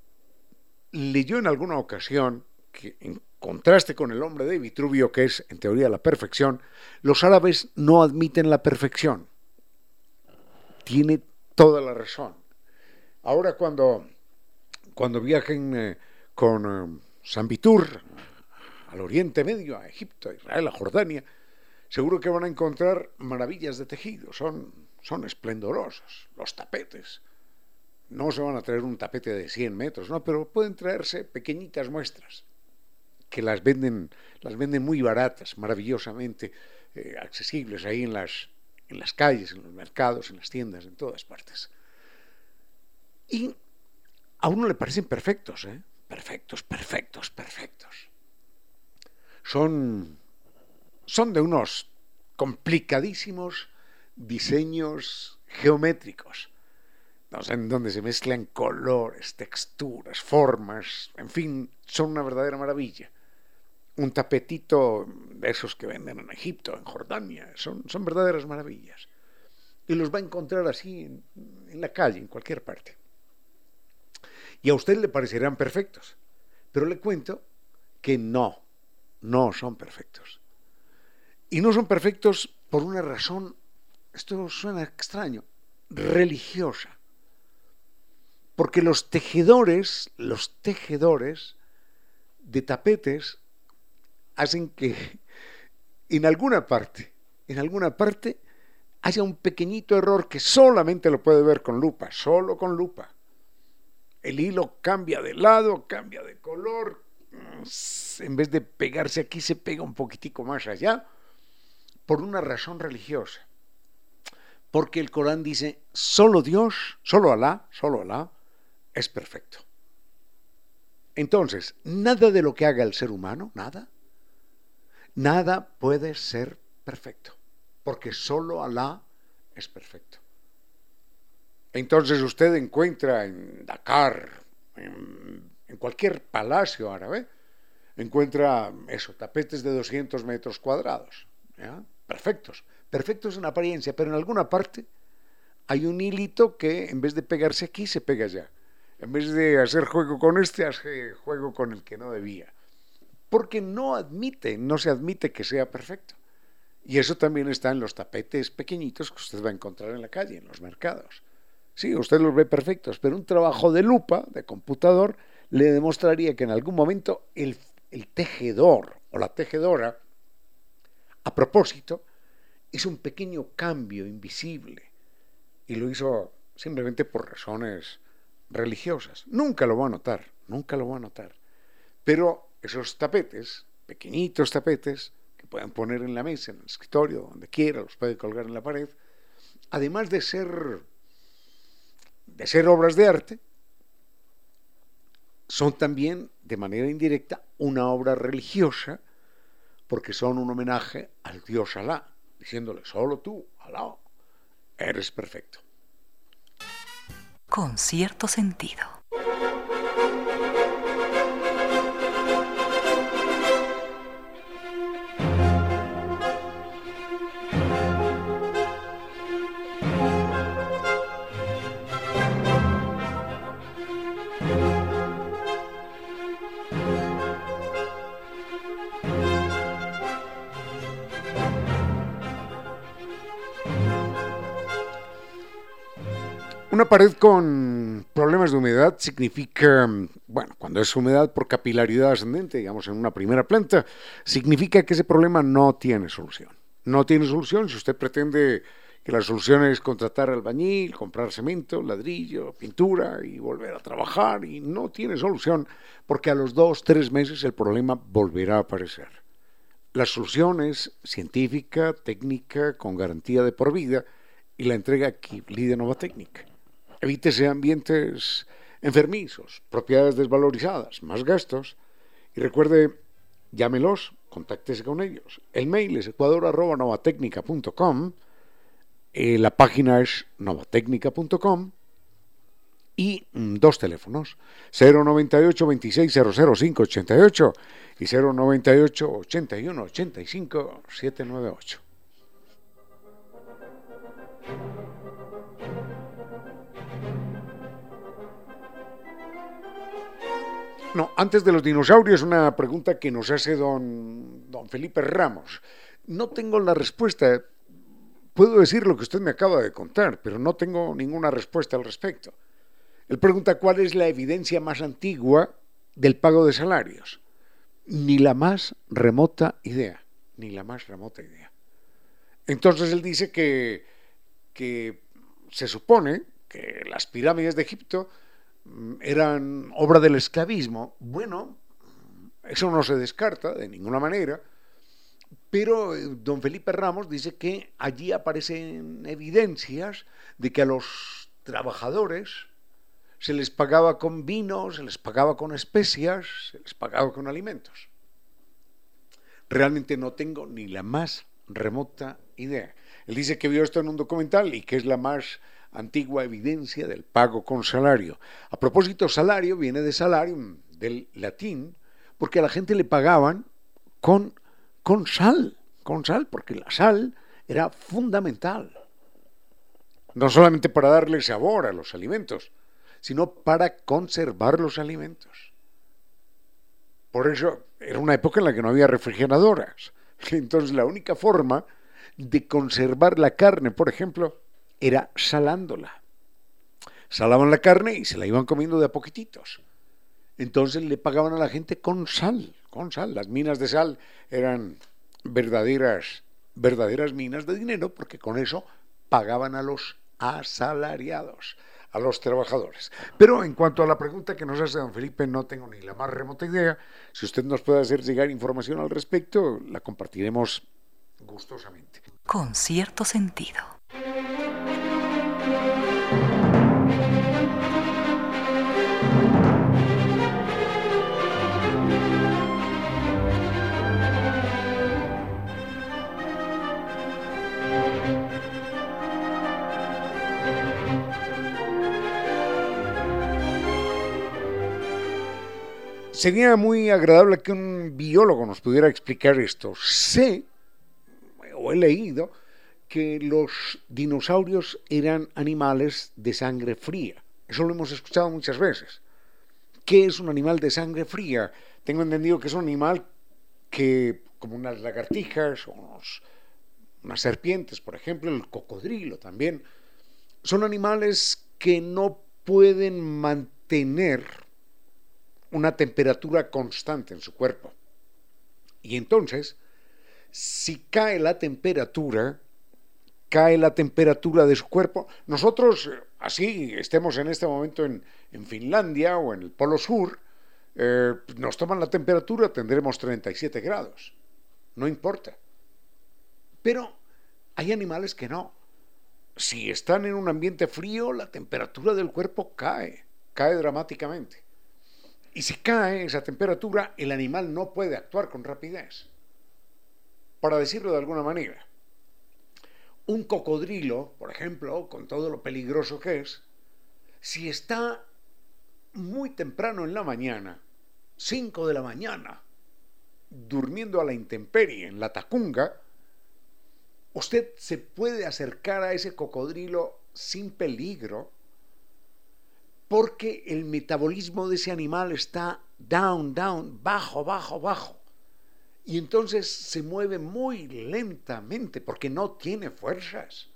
leyó en alguna ocasión que en contraste con el hombre de Vitruvio, que es en teoría la perfección, los árabes no admiten la perfección. Tiene toda la razón. Ahora cuando, cuando viajen eh, con eh, San Vitur al Oriente Medio, a Egipto, a Israel, a Jordania, seguro que van a encontrar maravillas de tejido, son son esplendorosos, los tapetes. No se van a traer un tapete de 100 metros, no, pero pueden traerse pequeñitas muestras que las venden, las venden muy baratas, maravillosamente eh, accesibles ahí en las, en las calles, en los mercados, en las tiendas, en todas partes. Y a uno le parecen perfectos, ¿eh? Perfectos, perfectos, perfectos. Son, son de unos complicadísimos diseños geométricos, en donde se mezclan colores, texturas, formas, en fin, son una verdadera maravilla. Un tapetito de esos que venden en Egipto, en Jordania, son, son verdaderas maravillas. Y los va a encontrar así en, en la calle, en cualquier parte. Y a usted le parecerán perfectos, pero le cuento que no, no son perfectos. Y no son perfectos por una razón esto suena extraño, religiosa. Porque los tejedores, los tejedores de tapetes hacen que en alguna parte, en alguna parte haya un pequeñito error que solamente lo puede ver con lupa, solo con lupa. El hilo cambia de lado, cambia de color, en vez de pegarse aquí se pega un poquitico más allá, por una razón religiosa porque el Corán dice, solo Dios, solo Alá, solo Alá es perfecto. Entonces, nada de lo que haga el ser humano, nada, nada puede ser perfecto, porque solo Alá es perfecto. Entonces usted encuentra en Dakar, en, cualquier palacio árabe, encuentra eso, tapetes de 200 metros cuadrados, perfectos perfectos en apariencia, pero en alguna parte hay un hilito que en vez de pegarse aquí, se pega allá. En vez de hacer juego con este, hace juego con el que no debía. Porque no admite, no se admite que sea perfecto. Y eso también está en los tapetes pequeñitos que usted va a encontrar en la calle, en los mercados. Sí, usted los ve perfectos, pero un trabajo de lupa, de computador, le demostraría que en algún momento el, el tejedor o la tejedora, a propósito, hizo un pequeño cambio invisible y lo hizo simplemente por razones religiosas. Nunca lo va a notar, nunca lo va a notar. Pero esos tapetes, pequeñitos tapetes, que pueden poner en la mesa, en el escritorio, donde quiera, los puede colgar en la pared, además de ser, de ser obras de arte, son también, de manera indirecta, una obra religiosa, porque son un homenaje al dios Alá, diciéndole, solo tú, Alá, eres perfecto. Con cierto sentido. Una pared con problemas de humedad significa, bueno, cuando es humedad por capilaridad ascendente, digamos en una primera planta, significa que ese problema no tiene solución. No tiene solución si usted pretende que la solución es contratar albañil, comprar cemento, ladrillo, pintura y volver a trabajar y no tiene solución porque a los dos, tres meses el problema volverá a aparecer. La solución es científica, técnica, con garantía de por vida y la entrega Kibli de Nova Técnica. Evítese ambientes enfermizos, propiedades desvalorizadas, más gastos. Y recuerde, llámelos, contáctese con ellos. El mail es ecuador.novatecnica.com, eh, la página es novatecnica.com y mm, dos teléfonos, 098 26 588 y 098 81 85 798. No, antes de los dinosaurios, una pregunta que nos hace don, don Felipe Ramos. No tengo la respuesta. Puedo decir lo que usted me acaba de contar, pero no tengo ninguna respuesta al respecto. Él pregunta cuál es la evidencia más antigua del pago de salarios. Ni la más remota idea, ni la más remota idea. Entonces él dice que, que se supone que las pirámides de Egipto eran obra del esclavismo, bueno, eso no se descarta de ninguna manera, pero eh, don Felipe Ramos dice que allí aparecen evidencias de que a los trabajadores se les pagaba con vino, se les pagaba con especias, se les pagaba con alimentos. Realmente no tengo ni la más remota idea. Él dice que vio esto en un documental y que es la más antigua evidencia del pago con salario. A propósito, salario viene de salario, del latín, porque a la gente le pagaban con, con sal, con sal, porque la sal era fundamental. No solamente para darle sabor a los alimentos, sino para conservar los alimentos. Por eso era una época en la que no había refrigeradoras. Entonces la única forma de conservar la carne, por ejemplo, era salándola. Salaban la carne y se la iban comiendo de a poquititos. Entonces le pagaban a la gente con sal, con sal. Las minas de sal eran verdaderas, verdaderas minas de dinero porque con eso pagaban a los asalariados, a los trabajadores. Pero en cuanto a la pregunta que nos hace don Felipe, no tengo ni la más remota idea. Si usted nos puede hacer llegar información al respecto, la compartiremos gustosamente. Con cierto sentido. Sería muy agradable que un biólogo nos pudiera explicar esto. Sé, o he leído, que los dinosaurios eran animales de sangre fría. Eso lo hemos escuchado muchas veces. ¿Qué es un animal de sangre fría? Tengo entendido que es un animal que, como unas lagartijas o unos unas serpientes, por ejemplo, el cocodrilo también, son animales que no pueden mantener una temperatura constante en su cuerpo. Y entonces, si cae la temperatura, cae la temperatura de su cuerpo, nosotros, así estemos en este momento en, Finlandia o en el Polo Sur, eh, nos toman la temperatura, tendremos 37 grados. No importa. Pero hay animales que no. Si están en un ambiente frío, la temperatura del cuerpo cae, cae dramáticamente. Y si cae esa temperatura, el animal no puede actuar con rapidez. Para decirlo de alguna manera, un cocodrilo, por ejemplo, con todo lo peligroso que es, si está muy temprano en la mañana, 5 de la mañana, durmiendo a la intemperie en la tacunga, usted se puede acercar a ese cocodrilo sin peligro porque el metabolismo de ese animal está down, down, bajo, bajo, bajo. Y entonces se mueve muy lentamente porque no tiene fuerzas.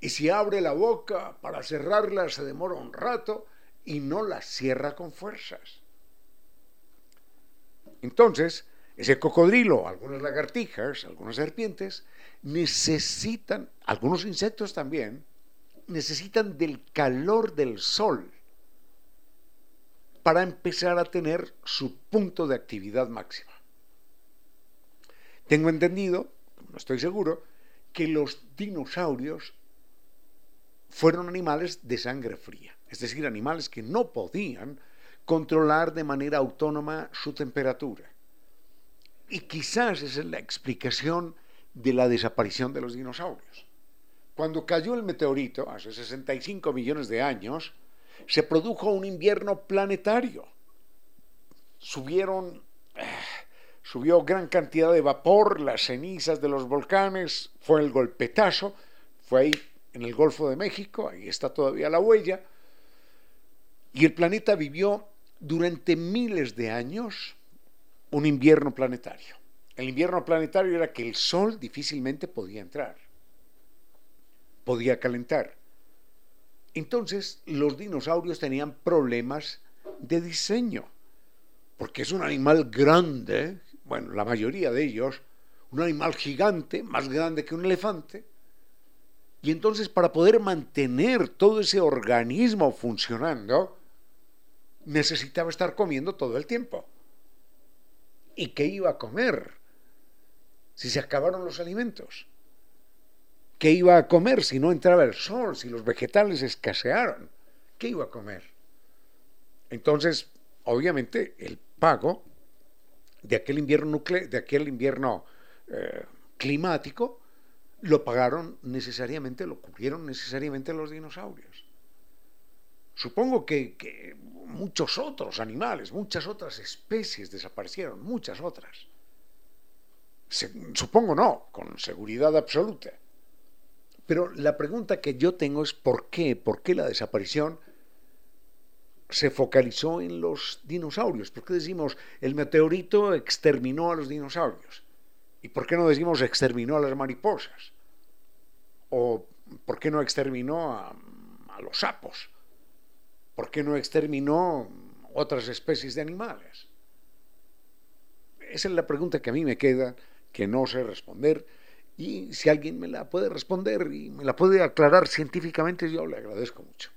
Y si abre la boca para cerrarla se demora un rato y no la cierra con fuerzas. Entonces, ese cocodrilo, algunas lagartijas, algunas serpientes, necesitan, algunos insectos también, necesitan del calor del sol para empezar a tener su punto de actividad máxima. Tengo entendido, no estoy seguro, que los dinosaurios fueron animales de sangre fría, es decir, animales que no podían controlar de manera autónoma su temperatura. Y quizás esa es la explicación de la desaparición de los dinosaurios. Cuando cayó el meteorito, hace 65 millones de años, se produjo un invierno planetario. Subieron, eh, subió gran cantidad de vapor, las cenizas de los volcanes, fue el golpetazo, fue ahí en el Golfo de México, ahí está todavía la huella, y el planeta vivió durante miles de años un invierno planetario. El invierno planetario era que el Sol difícilmente podía entrar, podía calentar. Entonces los dinosaurios tenían problemas de diseño, porque es un animal grande, bueno, la mayoría de ellos, un animal gigante, más grande que un elefante, y entonces para poder mantener todo ese organismo funcionando, necesitaba estar comiendo todo el tiempo. ¿Y qué iba a comer? si se acabaron los alimentos? ¿Qué iba a comer si no entraba el sol, si los vegetales escasearon? ¿Qué iba a comer? Entonces, obviamente, el pago de aquel invierno, de aquel invierno eh, climático lo pagaron necesariamente, lo cubrieron necesariamente los dinosaurios. Supongo que muchos otros animales, muchas otras especies desaparecieron, muchas otras supongo no, con seguridad absoluta. Pero la pregunta que yo tengo es ¿por qué? ¿Por qué la desaparición se focalizó en los dinosaurios? ¿Por qué decimos el meteorito exterminó a los dinosaurios? ¿Y por qué no decimos exterminó a las mariposas? ¿O por qué no exterminó a, a los sapos? ¿Por qué no exterminó otras especies de animales? Esa es la pregunta que a mí me queda que no sé responder. Y si alguien me la puede responder y me la puede aclarar científicamente, yo le agradezco mucho.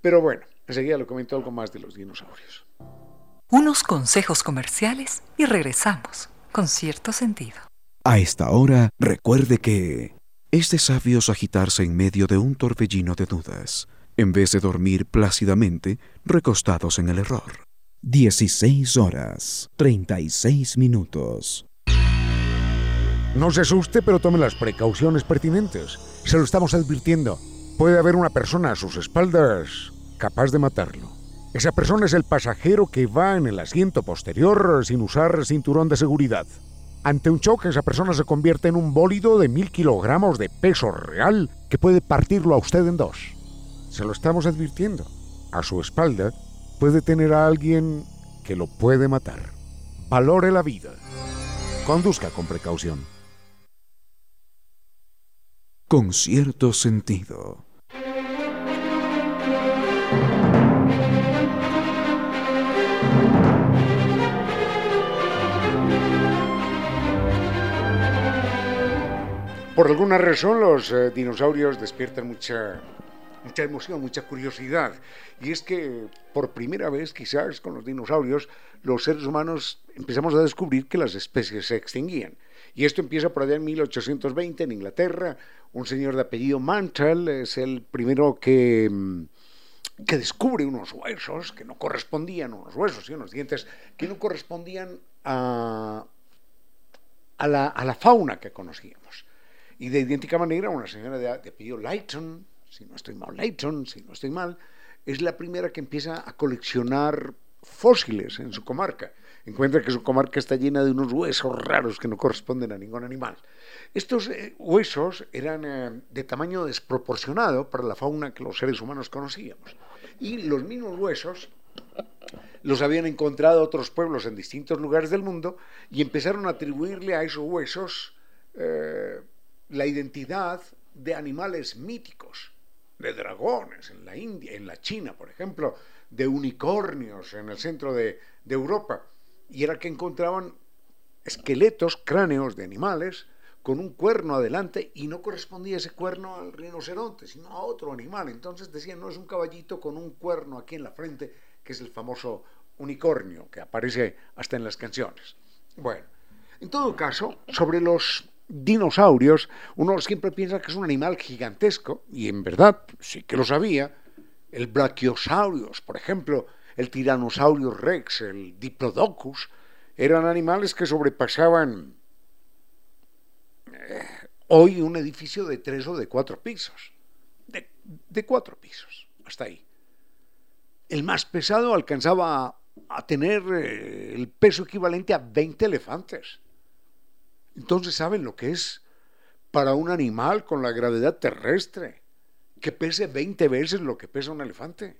Pero bueno, enseguida le comento algo más de los dinosaurios. Unos consejos comerciales y regresamos con cierto sentido. A esta hora, recuerde que es de sabios agitarse en medio de un torbellino de dudas, en vez de dormir plácidamente recostados en el error. 16 horas, 36 minutos. No se asuste, pero tome las precauciones pertinentes. Se lo estamos advirtiendo. Puede haber una persona a sus espaldas capaz de matarlo. Esa persona es el pasajero que va en el asiento posterior sin usar cinturón de seguridad. Ante un choque, esa persona se convierte en un bólido de mil kilogramos de peso real que puede partirlo a usted en dos. Se lo estamos advirtiendo. A su espalda puede tener a alguien que lo puede matar. Valore la vida. Conduzca con precaución. Con cierto sentido. Por alguna razón los eh, dinosaurios despiertan mucha, mucha emoción, mucha curiosidad. Y es que por primera vez quizás con los dinosaurios los seres humanos empezamos a descubrir que las especies se extinguían. Y esto empieza por allá en 1820 en Inglaterra. Un señor de apellido Mantell es el primero que, mm, que descubre unos huesos que no correspondían, unos huesos y unos dientes que no correspondían a, a, la, fauna que conocíamos. Y de idéntica manera, una señora de, apellido Lighton, si no estoy mal, Lighton, si no estoy mal, es la primera que empieza a coleccionar fósiles en su comarca. Encuentra que su comarca está llena de unos huesos raros que no corresponden a ningún animal. Estos eh, huesos eran eh, de tamaño desproporcionado para la fauna que los seres humanos conocíamos. Y los mismos huesos los habían encontrado otros pueblos en distintos lugares del mundo y empezaron a atribuirle a esos huesos eh, la identidad de animales míticos, de dragones en la India, en la China, por ejemplo, de unicornios en el centro de, Europa, y era que encontraban esqueletos, cráneos de animales con un cuerno adelante y no correspondía ese cuerno al rinoceronte, sino a otro animal. Entonces decían, no es un caballito con un cuerno aquí en la frente, que es el famoso unicornio que aparece hasta en las canciones. Bueno, en todo caso, sobre los dinosaurios, uno siempre piensa que es un animal gigantesco, y en verdad sí que lo sabía. El Brachiosaurus, por ejemplo, el Tyrannosaurus rex, el Diplodocus, eran animales que sobrepasaban eh, hoy un edificio de tres o de cuatro pisos. De, cuatro pisos, hasta ahí. El más pesado alcanzaba a, tener eh, el peso equivalente a 20 elefantes. Entonces, ¿saben lo que es para un animal con la gravedad terrestre? Que pese 20 veces lo que pesa un elefante.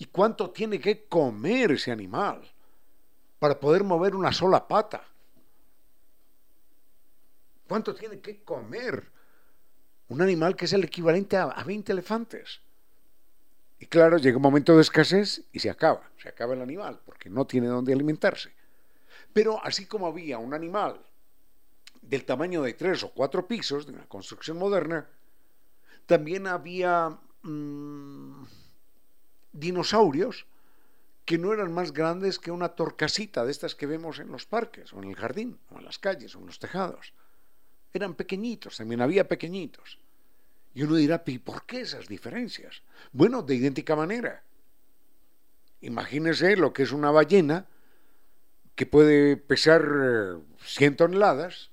¿Y cuánto tiene que comer ese animal para poder mover una sola pata? ¿Cuánto tiene que comer un animal que es el equivalente a, 20 elefantes? Y claro, llega un momento de escasez y se acaba, se acaba el animal, porque no tiene dónde alimentarse. Pero así como había un animal del tamaño de tres o cuatro pisos de una construcción moderna, también había mm, dinosaurios que no eran más grandes que una torcasita de estas que vemos en los parques, o en el jardín, o en las calles, o en los tejados. Eran pequeñitos, también había pequeñitos. Y uno dirá, ¿y por qué esas diferencias? Bueno, de idéntica manera. Imagínese lo que es una ballena que puede pesar 100 eh, toneladas,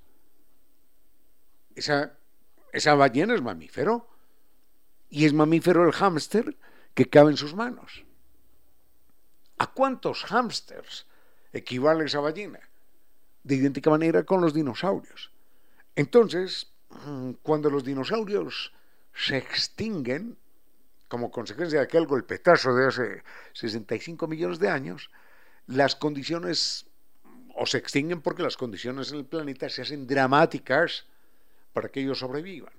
esa, esa ballena es mamífero. Y es mamífero el hámster que cabe en sus manos. ¿A cuántos hámsters equivale esa ballena? De idéntica manera con los dinosaurios. Entonces, mm, cuando los dinosaurios se extinguen, como consecuencia de aquel golpetazo de hace 65 millones de años, las condiciones o se extinguen porque las condiciones en el planeta se hacen dramáticas para que ellos sobrevivan.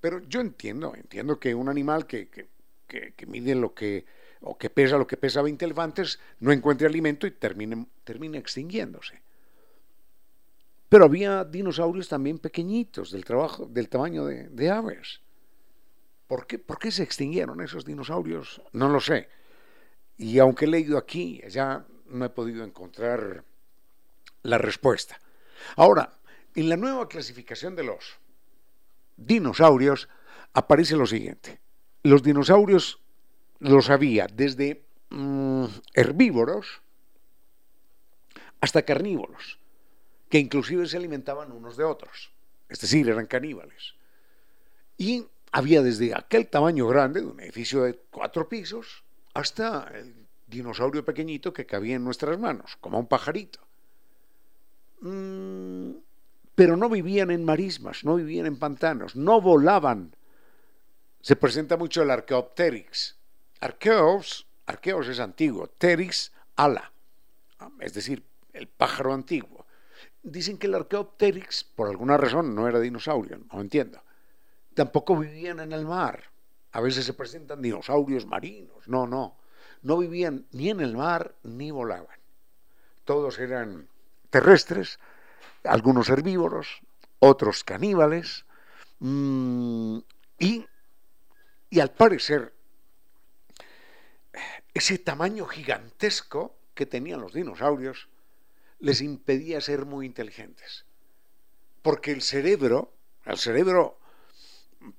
Pero yo entiendo, entiendo que un animal que, que, mide lo que, o que pesa lo que pesa 20 elefantes, no encuentre alimento y termine, termine extinguiéndose. Pero había dinosaurios también pequeñitos, del, trabajo, del tamaño de, de aves. ¿Por qué, ¿Por qué se extinguieron esos dinosaurios? No lo sé. Y aunque he leído aquí, ya no he podido encontrar la respuesta. Ahora, en la nueva clasificación de los dinosaurios aparece lo siguiente. Los dinosaurios los había desde mm, herbívoros hasta carnívoros, que inclusive se alimentaban unos de otros, es decir, eran caníbales. Y había desde aquel tamaño grande, de un edificio de cuatro pisos, hasta el dinosaurio pequeñito que cabía en nuestras manos, como un pajarito. Mm, pero no vivían en marismas, no vivían en pantanos, no volaban. Se presenta mucho el Archaeopteryx. Archeos, arqueos es antiguo, Teryx, ala, es decir, el pájaro antiguo. dicen que el Archaeopteryx, por alguna razón, no era dinosaurio, no entiendo. Tampoco vivían en el mar. A veces se presentan dinosaurios marinos. No, no. No vivían ni en el mar ni volaban. Todos eran terrestres, algunos herbívoros, otros caníbales, mm, y, y al parecer ese tamaño gigantesco que tenían los dinosaurios les impedía ser muy inteligentes. Porque el cerebro, el cerebro,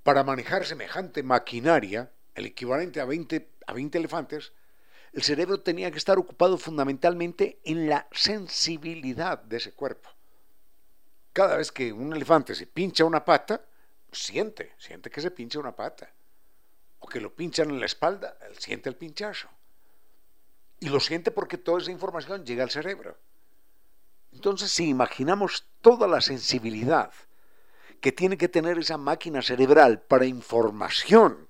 para manejar semejante maquinaria, el equivalente a 20, a 20 elefantes, el cerebro tenía que estar ocupado fundamentalmente en la sensibilidad de ese cuerpo. Cada vez que un elefante se pincha una pata, siente, siente que se pincha una pata. Que lo pinchan en la espalda, él siente el pinchazo. Y lo siente porque toda esa información llega al cerebro. Entonces, si imaginamos toda la sensibilidad que tiene que tener esa máquina cerebral para información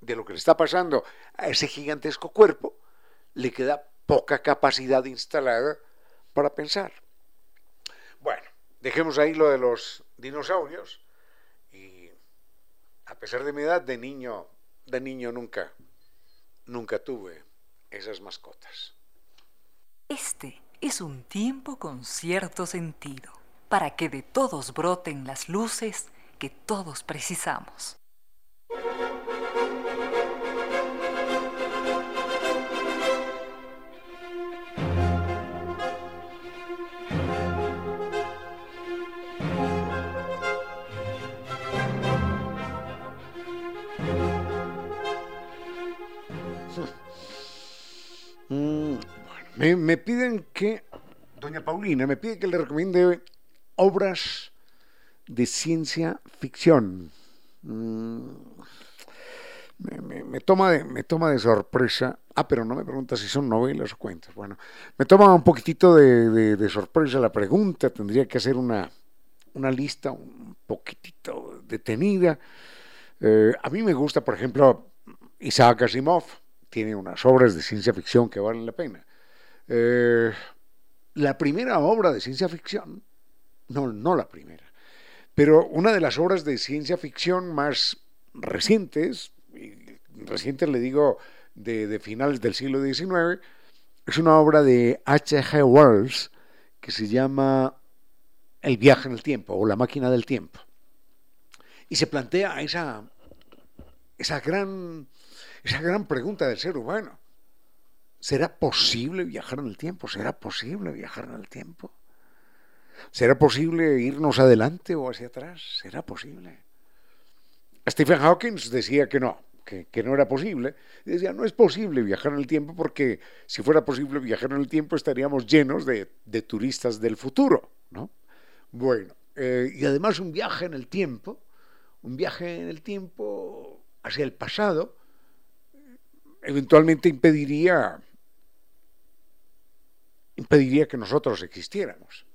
de lo que le está pasando a ese gigantesco cuerpo, le queda poca capacidad instalada para pensar. Bueno, dejemos ahí lo de los dinosaurios y a pesar de mi edad de niño, de niño nunca, nunca tuve esas mascotas. Este es un tiempo con cierto sentido, para que de todos broten las luces que todos precisamos. Me, piden que, doña Paulina, me pide que le recomiende obras de ciencia ficción. Mm, me, toma de, me toma de sorpresa. Ah, pero no me pregunta si son novelas o cuentos. Bueno, me toma un poquitito de, sorpresa la pregunta. Tendría que hacer una, una lista un poquitito detenida. Eh, a mí me gusta, por ejemplo, Isaac Asimov. Tiene unas obras de ciencia ficción que valen la pena. Eh, la primera obra de ciencia ficción, no, no la primera, pero una de las obras de ciencia ficción más recientes, y recientes le digo de, finales del siglo XIX, es una obra de H.G. Wells que se llama El viaje en el tiempo o La máquina del tiempo. Y se plantea esa, esa, gran, esa gran pregunta del ser humano. ¿Será posible viajar en el tiempo? ¿Será posible viajar en el tiempo? ¿Será posible irnos adelante o hacia atrás? ¿Será posible? Stephen Hawking decía que no, que, no era posible. decía, no es posible viajar en el tiempo porque si fuera posible viajar en el tiempo estaríamos llenos de, turistas del futuro, ¿no? Bueno, eh, y además un viaje en el tiempo, un viaje en el tiempo hacia el pasado, eventualmente impediría impediría que nosotros existiéramos,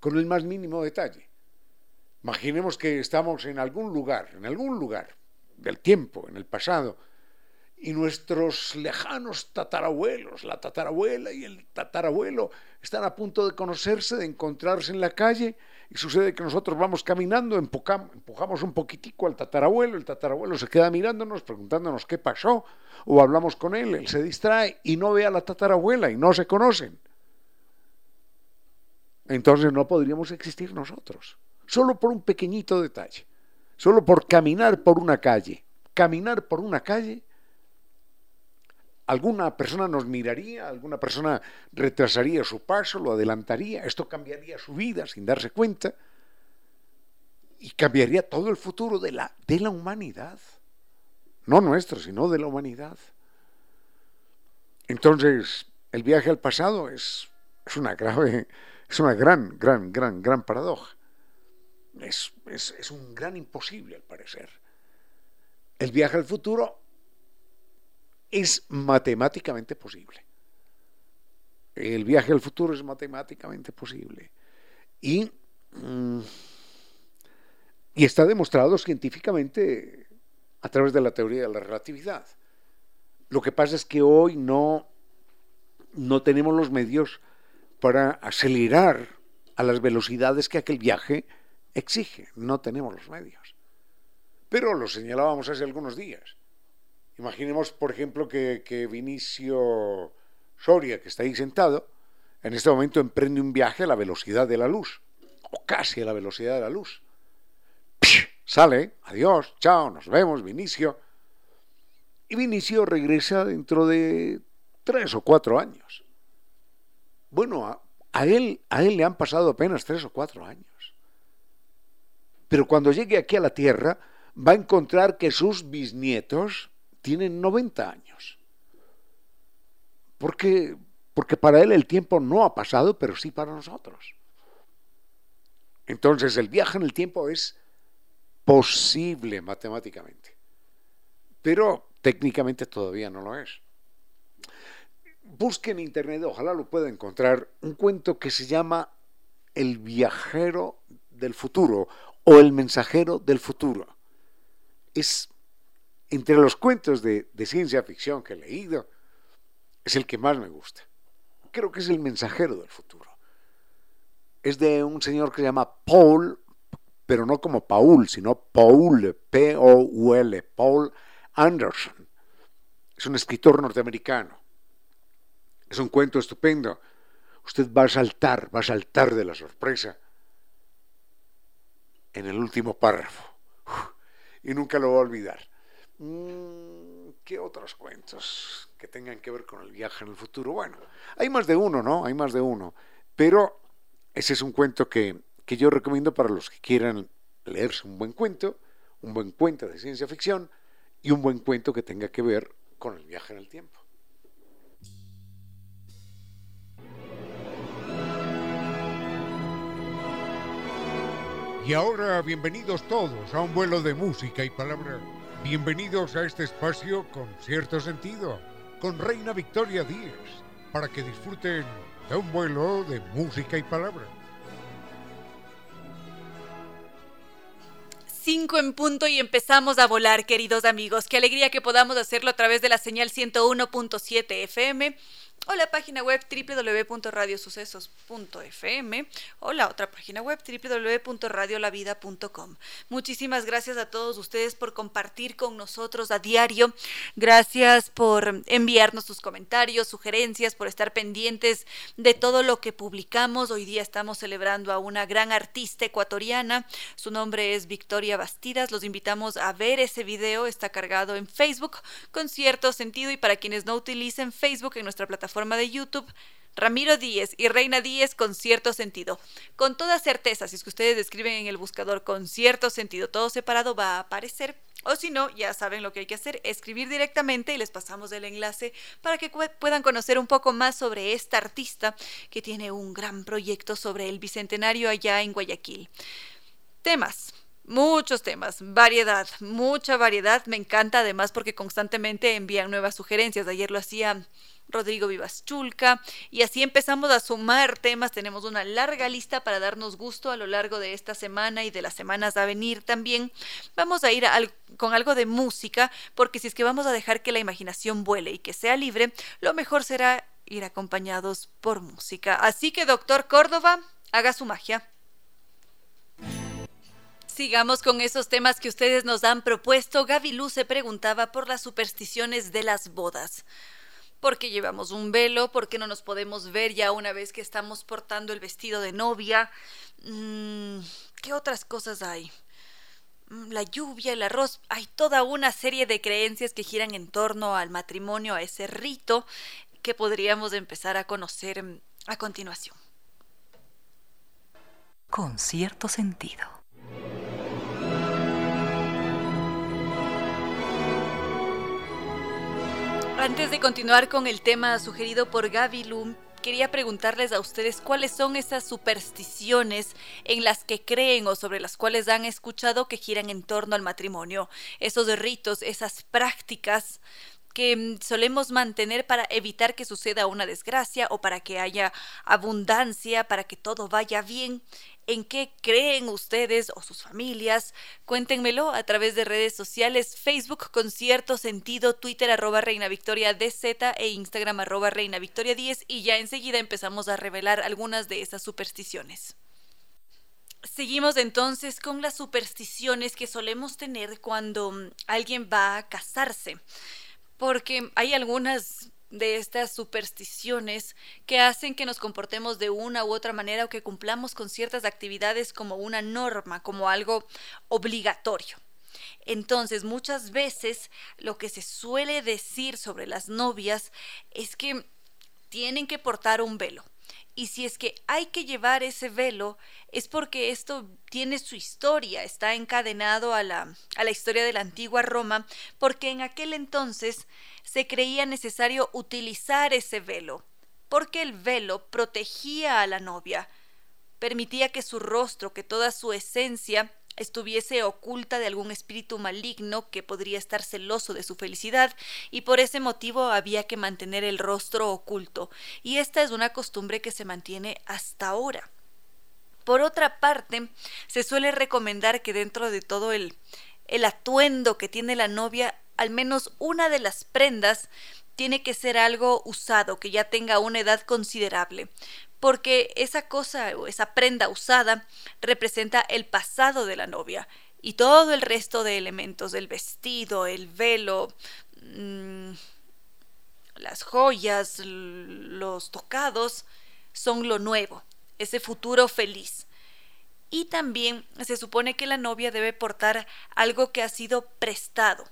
con el más mínimo detalle. Imaginemos que estamos en algún lugar, en algún lugar del tiempo, en el pasado, y nuestros lejanos tatarabuelos, la tatarabuela y el tatarabuelo, están a punto de conocerse, de encontrarse en la calle, y sucede que nosotros vamos caminando, empujamos un poquitico al tatarabuelo, el tatarabuelo se queda mirándonos, preguntándonos qué pasó, o hablamos con él, él se distrae y no ve a la tatarabuela y no se conocen. Entonces no podríamos existir nosotros, solo por un pequeñito detalle, solo por caminar por una calle. Caminar por una calle alguna persona nos miraría, alguna persona retrasaría su paso, lo adelantaría, esto cambiaría su vida sin darse cuenta. Y cambiaría todo el futuro de la, de la humanidad, no nuestro, sino de la humanidad. Entonces, el viaje al pasado es, es una grave, es una gran, gran, gran, gran paradoja. Es, es, es un gran imposible, al parecer. El viaje al futuro es matemáticamente posible. El viaje al futuro es matemáticamente posible. Y, mm, y está demostrado científicamente a través de la teoría de la relatividad. Lo que pasa es que hoy no, no tenemos los medios para acelerar a las velocidades que aquel viaje exige. No tenemos los medios. Pero lo señalábamos hace algunos días. Imaginemos, por ejemplo, que, que Vinicio Soria, que está ahí sentado, en este momento emprende un viaje a la velocidad de la luz, o casi a la velocidad de la luz. Sale, adiós, chao, nos vemos, Vinicio. Y Vinicio regresa dentro de tres o cuatro años. Bueno, a, él, a él le han pasado apenas tres o cuatro años. Pero cuando llegue aquí a la Tierra, va a encontrar que sus bisnietos tienen 90 años. Porque, porque para él el tiempo no ha pasado, pero sí para nosotros. Entonces el viaje en el tiempo es posible matemáticamente, pero técnicamente todavía no lo es. Busque en internet, ojalá lo pueda encontrar, un cuento que se llama El viajero del futuro o El mensajero del futuro. Es entre los cuentos de, ciencia ficción que he leído, es el que más me gusta. Creo que es el mensajero del futuro. Es de un señor que se llama Paul, pero no como Paul, sino Paul, P-O-U-L, Paul Anderson. Es un escritor norteamericano. Es un cuento estupendo. Usted va a saltar, va a saltar de la sorpresa en el último párrafo. Y nunca lo va a olvidar. Mm, ¿Qué otros cuentos que tengan que ver con el viaje en el futuro? Bueno, hay más de uno, ¿no? Hay más de uno. Pero ese es un cuento que, que yo recomiendo para los que quieran leerse un buen cuento, un buen cuento de ciencia ficción y un buen cuento que tenga que ver con el viaje en el tiempo. Y ahora bienvenidos todos a un vuelo de música y palabra. Bienvenidos a este espacio con cierto sentido, con Reina Victoria Díez, para que disfruten de un vuelo de música y palabra. Cinco en punto y empezamos a volar, queridos amigos. Qué alegría que podamos hacerlo a través de la señal 101.7 FM o la página web www.radiosucesos.fm o la otra página web www.radiolavida.com. Muchísimas gracias a todos ustedes por compartir con nosotros a diario. Gracias por enviarnos sus comentarios, sugerencias, por estar pendientes de todo lo que publicamos. Hoy día estamos celebrando a una gran artista ecuatoriana. Su nombre es Victoria Bastidas. Los invitamos a ver ese video. Está cargado en Facebook con cierto sentido y para quienes no utilicen Facebook en nuestra plataforma forma de YouTube. Ramiro Díez y Reina Díez con cierto sentido. Con toda certeza, si es que ustedes escriben en el buscador con cierto sentido, todo separado va a aparecer. O si no, ya saben lo que hay que hacer, escribir directamente y les pasamos el enlace para que puedan conocer un poco más sobre esta artista que tiene un gran proyecto sobre el Bicentenario allá en Guayaquil. Temas. Muchos temas, variedad, mucha variedad. Me encanta además porque constantemente envían nuevas sugerencias. Ayer lo hacía Rodrigo Vivas Chulca, y así empezamos a sumar temas. Tenemos una larga lista para darnos gusto a lo largo de esta semana y de las semanas a venir también. Vamos a ir con algo de música, porque si es que vamos a dejar que la imaginación vuele y que sea libre, lo mejor será ir acompañados por música. Así que, doctor Córdoba, haga su magia. Sigamos con esos temas que ustedes nos han propuesto. Gaby Luz se preguntaba por las supersticiones de las bodas porque llevamos un velo, porque no nos podemos ver ya una vez que estamos portando el vestido de novia. Mm, ¿Qué otras cosas hay? Mm, la lluvia, el arroz, hay toda una serie de creencias que giran en torno al matrimonio, a ese rito que podríamos empezar a conocer mm, a continuación. Con cierto sentido. Antes de continuar con el tema sugerido por Gaby Lum, quería preguntarles a ustedes cuáles son esas supersticiones en las que creen o sobre las cuales han escuchado que giran en torno al matrimonio, esos ritos, esas prácticas que mm, solemos mantener para evitar que suceda una desgracia o para que haya abundancia, para que todo vaya bien. ¿En qué creen ustedes o sus familias? Cuéntenmelo a través de redes sociales, Facebook con cierto sentido, Twitter arroba Reina Victoria DZ e Instagram arroba Reina Victoria 10 y ya enseguida empezamos a revelar algunas de esas supersticiones. Seguimos entonces con las supersticiones que solemos tener cuando mm, alguien va a casarse, porque hay algunas de estas supersticiones que hacen que nos comportemos de una u otra manera o que cumplamos con ciertas actividades como una norma, como algo obligatorio. Entonces, muchas veces lo que se suele decir sobre las novias es que tienen que portar un velo. Y si es que hay que llevar ese velo, es porque esto tiene su historia, está encadenado a la, a la historia de la antigua Roma, porque en aquel entonces se creía necesario utilizar ese velo, porque el velo protegía a la novia, permitía que su rostro, que toda su esencia, estuviese oculta de algún espíritu maligno que podría estar celoso de su felicidad, y por ese motivo había que mantener el rostro oculto, y esta es una costumbre que se mantiene hasta ahora. Por otra parte, se suele recomendar que dentro de todo el, el atuendo que tiene la novia, al menos una de las prendas tiene que ser algo usado, que ya tenga una edad considerable, porque esa cosa o esa prenda usada representa el pasado de la novia y todo el resto de elementos del vestido, el velo, mm, las joyas, los tocados, son lo nuevo, ese futuro feliz. Y también se supone que la novia debe portar algo que ha sido prestado,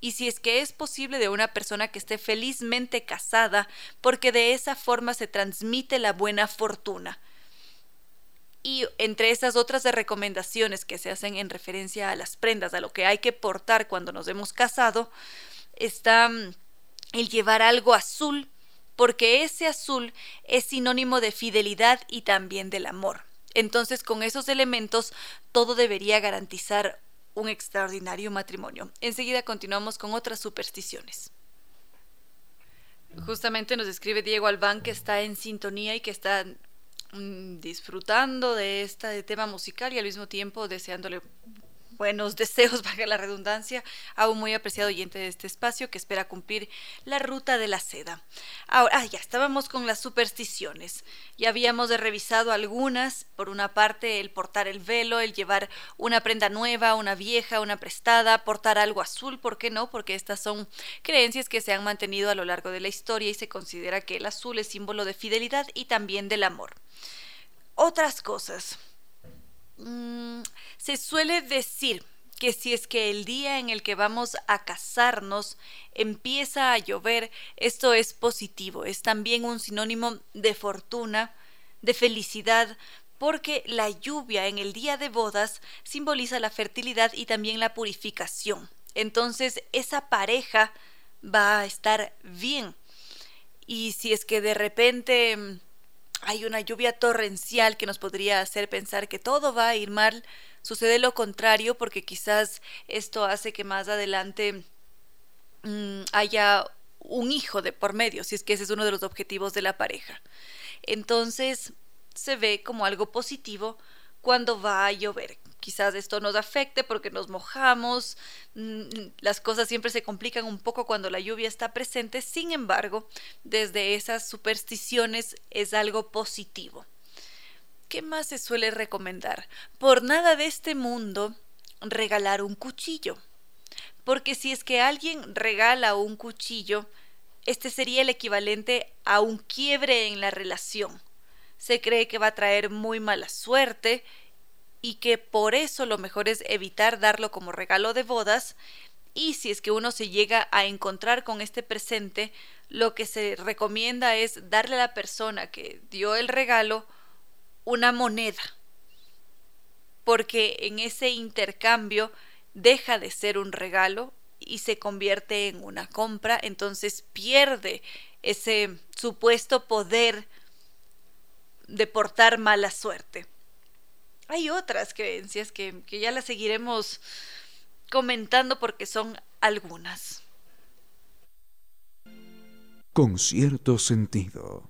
y si es que es posible de una persona que esté felizmente casada, porque de esa forma se transmite la buena fortuna. Y entre esas otras recomendaciones que se hacen en referencia a las prendas, a lo que hay que portar cuando nos hemos casado, está mm, el llevar algo azul, porque ese azul es sinónimo de fidelidad y también del amor. Entonces, con esos elementos, todo debería garantizar un extraordinario matrimonio. Enseguida continuamos con otras supersticiones. Justamente nos escribe Diego Albán que está en sintonía y que está mm, disfrutando de este tema musical y al mismo tiempo deseándole buenos deseos, valga la redundancia, a un muy apreciado oyente de este espacio que espera cumplir la ruta de la seda. Ahora, ah, ya estábamos con las supersticiones. Ya habíamos revisado algunas, por una parte el portar el velo, el llevar una prenda nueva, una vieja, una prestada, portar algo azul, ¿por qué no? Porque estas son creencias que se han mantenido a lo largo de la historia y se considera que el azul es símbolo de fidelidad y también del amor. Otras cosas. Mm, se suele decir que si es que el día en el que vamos a casarnos empieza a llover, esto es positivo, es también un sinónimo de fortuna, de felicidad, porque la lluvia en el día de bodas simboliza la fertilidad y también la purificación. Entonces esa pareja va a estar bien. Y si es que de repente mm, hay una lluvia torrencial que nos podría hacer pensar que todo va a ir mal, sucede lo contrario porque quizás esto hace que más adelante mm, haya un hijo de por medio, si es que ese es uno de los objetivos de la pareja. Entonces se ve como algo positivo cuando va a llover. Quizás esto nos afecte porque nos mojamos, mm, las cosas siempre se complican un poco cuando la lluvia está presente, sin embargo, desde esas supersticiones es algo positivo. ¿Qué más se suele recomendar? Por nada de este mundo regalar un cuchillo. Porque si es que alguien regala un cuchillo, este sería el equivalente a un quiebre en la relación. Se cree que va a traer muy mala suerte y que por eso lo mejor es evitar darlo como regalo de bodas y si es que uno se llega a encontrar con este presente, lo que se recomienda es darle a la persona que dio el regalo una moneda, porque en ese intercambio deja de ser un regalo y se convierte en una compra, entonces pierde ese supuesto poder de portar mala suerte. Hay otras creencias que, que ya las seguiremos comentando porque son algunas. Con cierto sentido.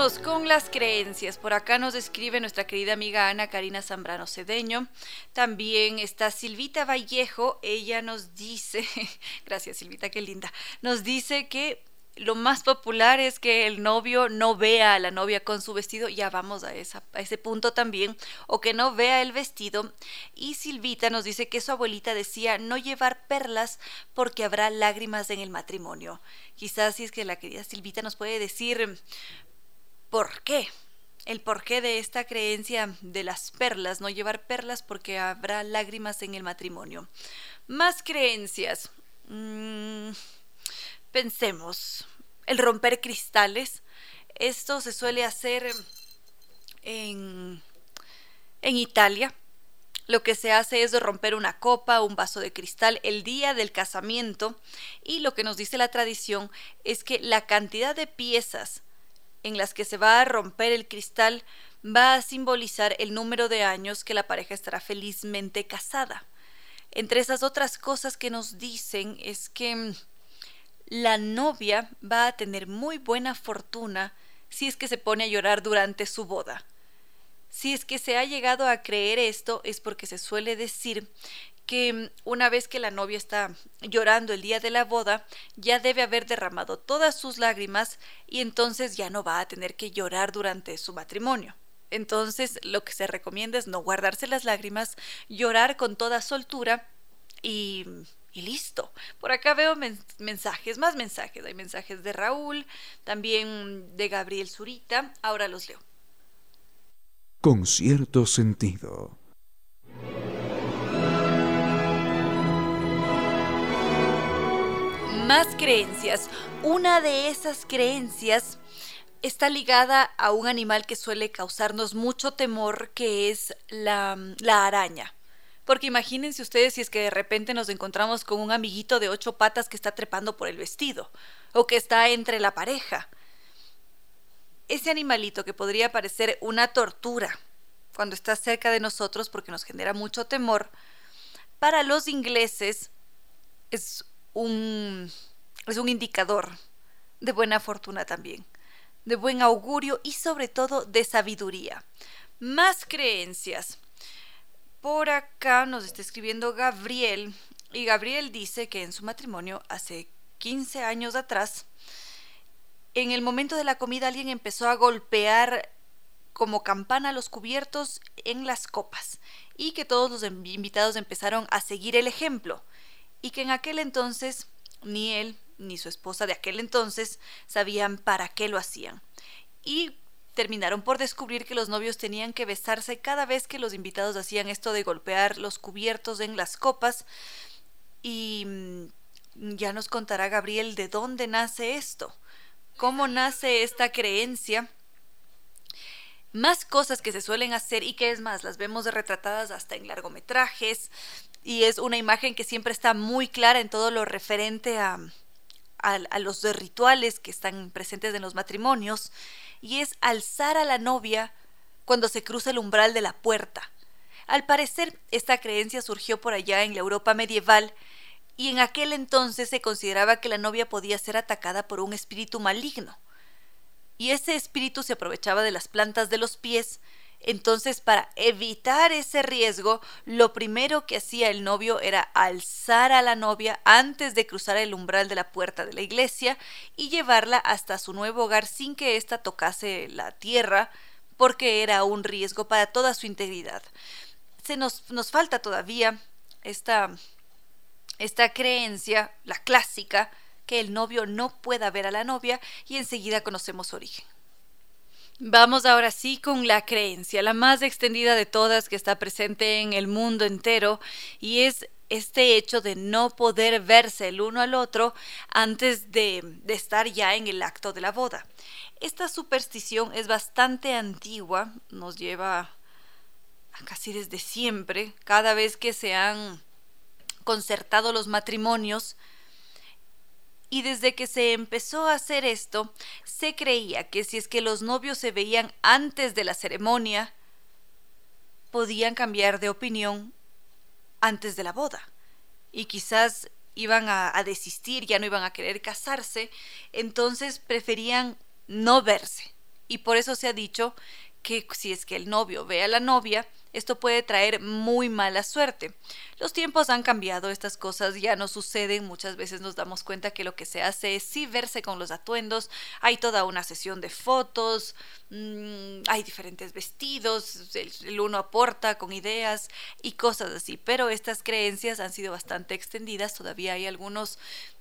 Con las creencias. Por acá nos escribe nuestra querida amiga Ana Karina Zambrano Cedeño. También está Silvita Vallejo. Ella nos dice, gracias Silvita, qué linda, nos dice que lo más popular es que el novio no vea a la novia con su vestido, ya vamos a, esa, a, ese punto también, o que no vea el vestido. Y Silvita nos dice que su abuelita decía no llevar perlas porque habrá lágrimas en el matrimonio. Quizás si es que la querida Silvita nos puede decir ¿Por qué? El porqué de esta creencia de las perlas, no llevar perlas porque habrá lágrimas en el matrimonio. Más creencias. Mm, pensemos, el romper cristales. Esto se suele hacer en, en Italia. Lo que se hace es romper una copa, un vaso de cristal el día del casamiento y lo que nos dice la tradición es que la cantidad de piezas en las que se va a romper el cristal va a simbolizar el número de años que la pareja estará felizmente casada. Entre esas otras cosas que nos dicen es que mm, la novia va a tener muy buena fortuna si es que se pone a llorar durante su boda. Si es que se ha llegado a creer esto es porque se suele decir que una vez que la novia está llorando el día de la boda, ya debe haber derramado todas sus lágrimas y entonces ya no va a tener que llorar durante su matrimonio. Entonces lo que se recomienda es no guardarse las lágrimas, llorar con toda soltura y, y listo. Por acá veo mensajes, más mensajes. Hay mensajes de Raúl, también de Gabriel Zurita. Ahora los leo. Con cierto sentido. Más creencias. Una de esas creencias está ligada a un animal que suele causarnos mucho temor, que es la, la araña. Porque imagínense ustedes si es que de repente nos encontramos con un amiguito de ocho patas que está trepando por el vestido o que está entre la pareja. Ese animalito que podría parecer una tortura cuando está cerca de nosotros porque nos genera mucho temor, para los ingleses es un, es un indicador de buena fortuna también, de buen augurio y sobre todo de sabiduría. Más creencias. Por acá nos está escribiendo Gabriel y Gabriel dice que en su matrimonio hace 15 años atrás, en el momento de la comida alguien empezó a golpear como campana los cubiertos en las copas y que todos los invitados empezaron a seguir el ejemplo y que en aquel entonces ni él ni su esposa de aquel entonces sabían para qué lo hacían. Y terminaron por descubrir que los novios tenían que besarse cada vez que los invitados hacían esto de golpear los cubiertos en las copas. Y mm, ya nos contará Gabriel de dónde nace esto, cómo nace esta creencia. Más cosas que se suelen hacer y que es más, las vemos retratadas hasta en largometrajes, y es una imagen que siempre está muy clara en todo lo referente a, a, los rituales que están presentes en los matrimonios, y es alzar a la novia cuando se cruza el umbral de la puerta. Al parecer, esta creencia surgió por allá en la Europa medieval, y en aquel entonces se consideraba que la novia podía ser atacada por un espíritu maligno. Y ese espíritu se aprovechaba de las plantas de los pies entonces, para evitar ese riesgo, lo primero que hacía el novio era alzar a la novia antes de cruzar el umbral de la puerta de la iglesia y llevarla hasta su nuevo hogar sin que ésta tocase la tierra, porque era un riesgo para toda su integridad. Se nos, nos falta todavía esta, esta creencia, la clásica, que el novio no pueda ver a la novia y enseguida conocemos su origen. Vamos ahora sí con la creencia, la más extendida de todas que está presente en el mundo entero y es este hecho de no poder verse el uno al otro antes de, de, estar ya en el acto de la boda. Esta superstición es bastante antigua, nos lleva casi desde siempre, cada vez que se han concertado los matrimonios, y desde que se empezó a hacer esto, se creía que si es que los novios se veían antes de la ceremonia, podían cambiar de opinión antes de la boda. Y quizás iban a, desistir, ya no iban a querer casarse, entonces preferían no verse y por eso se ha dicho que si es que el novio ve a la novia, esto puede traer muy mala suerte. Los tiempos han cambiado, estas cosas ya no suceden, muchas veces nos damos cuenta que lo que se hace es sí verse con los atuendos, hay toda una sesión de fotos, mm, hay diferentes vestidos, el, uno aporta con ideas y cosas así, pero estas creencias han sido bastante extendidas, todavía hay algunos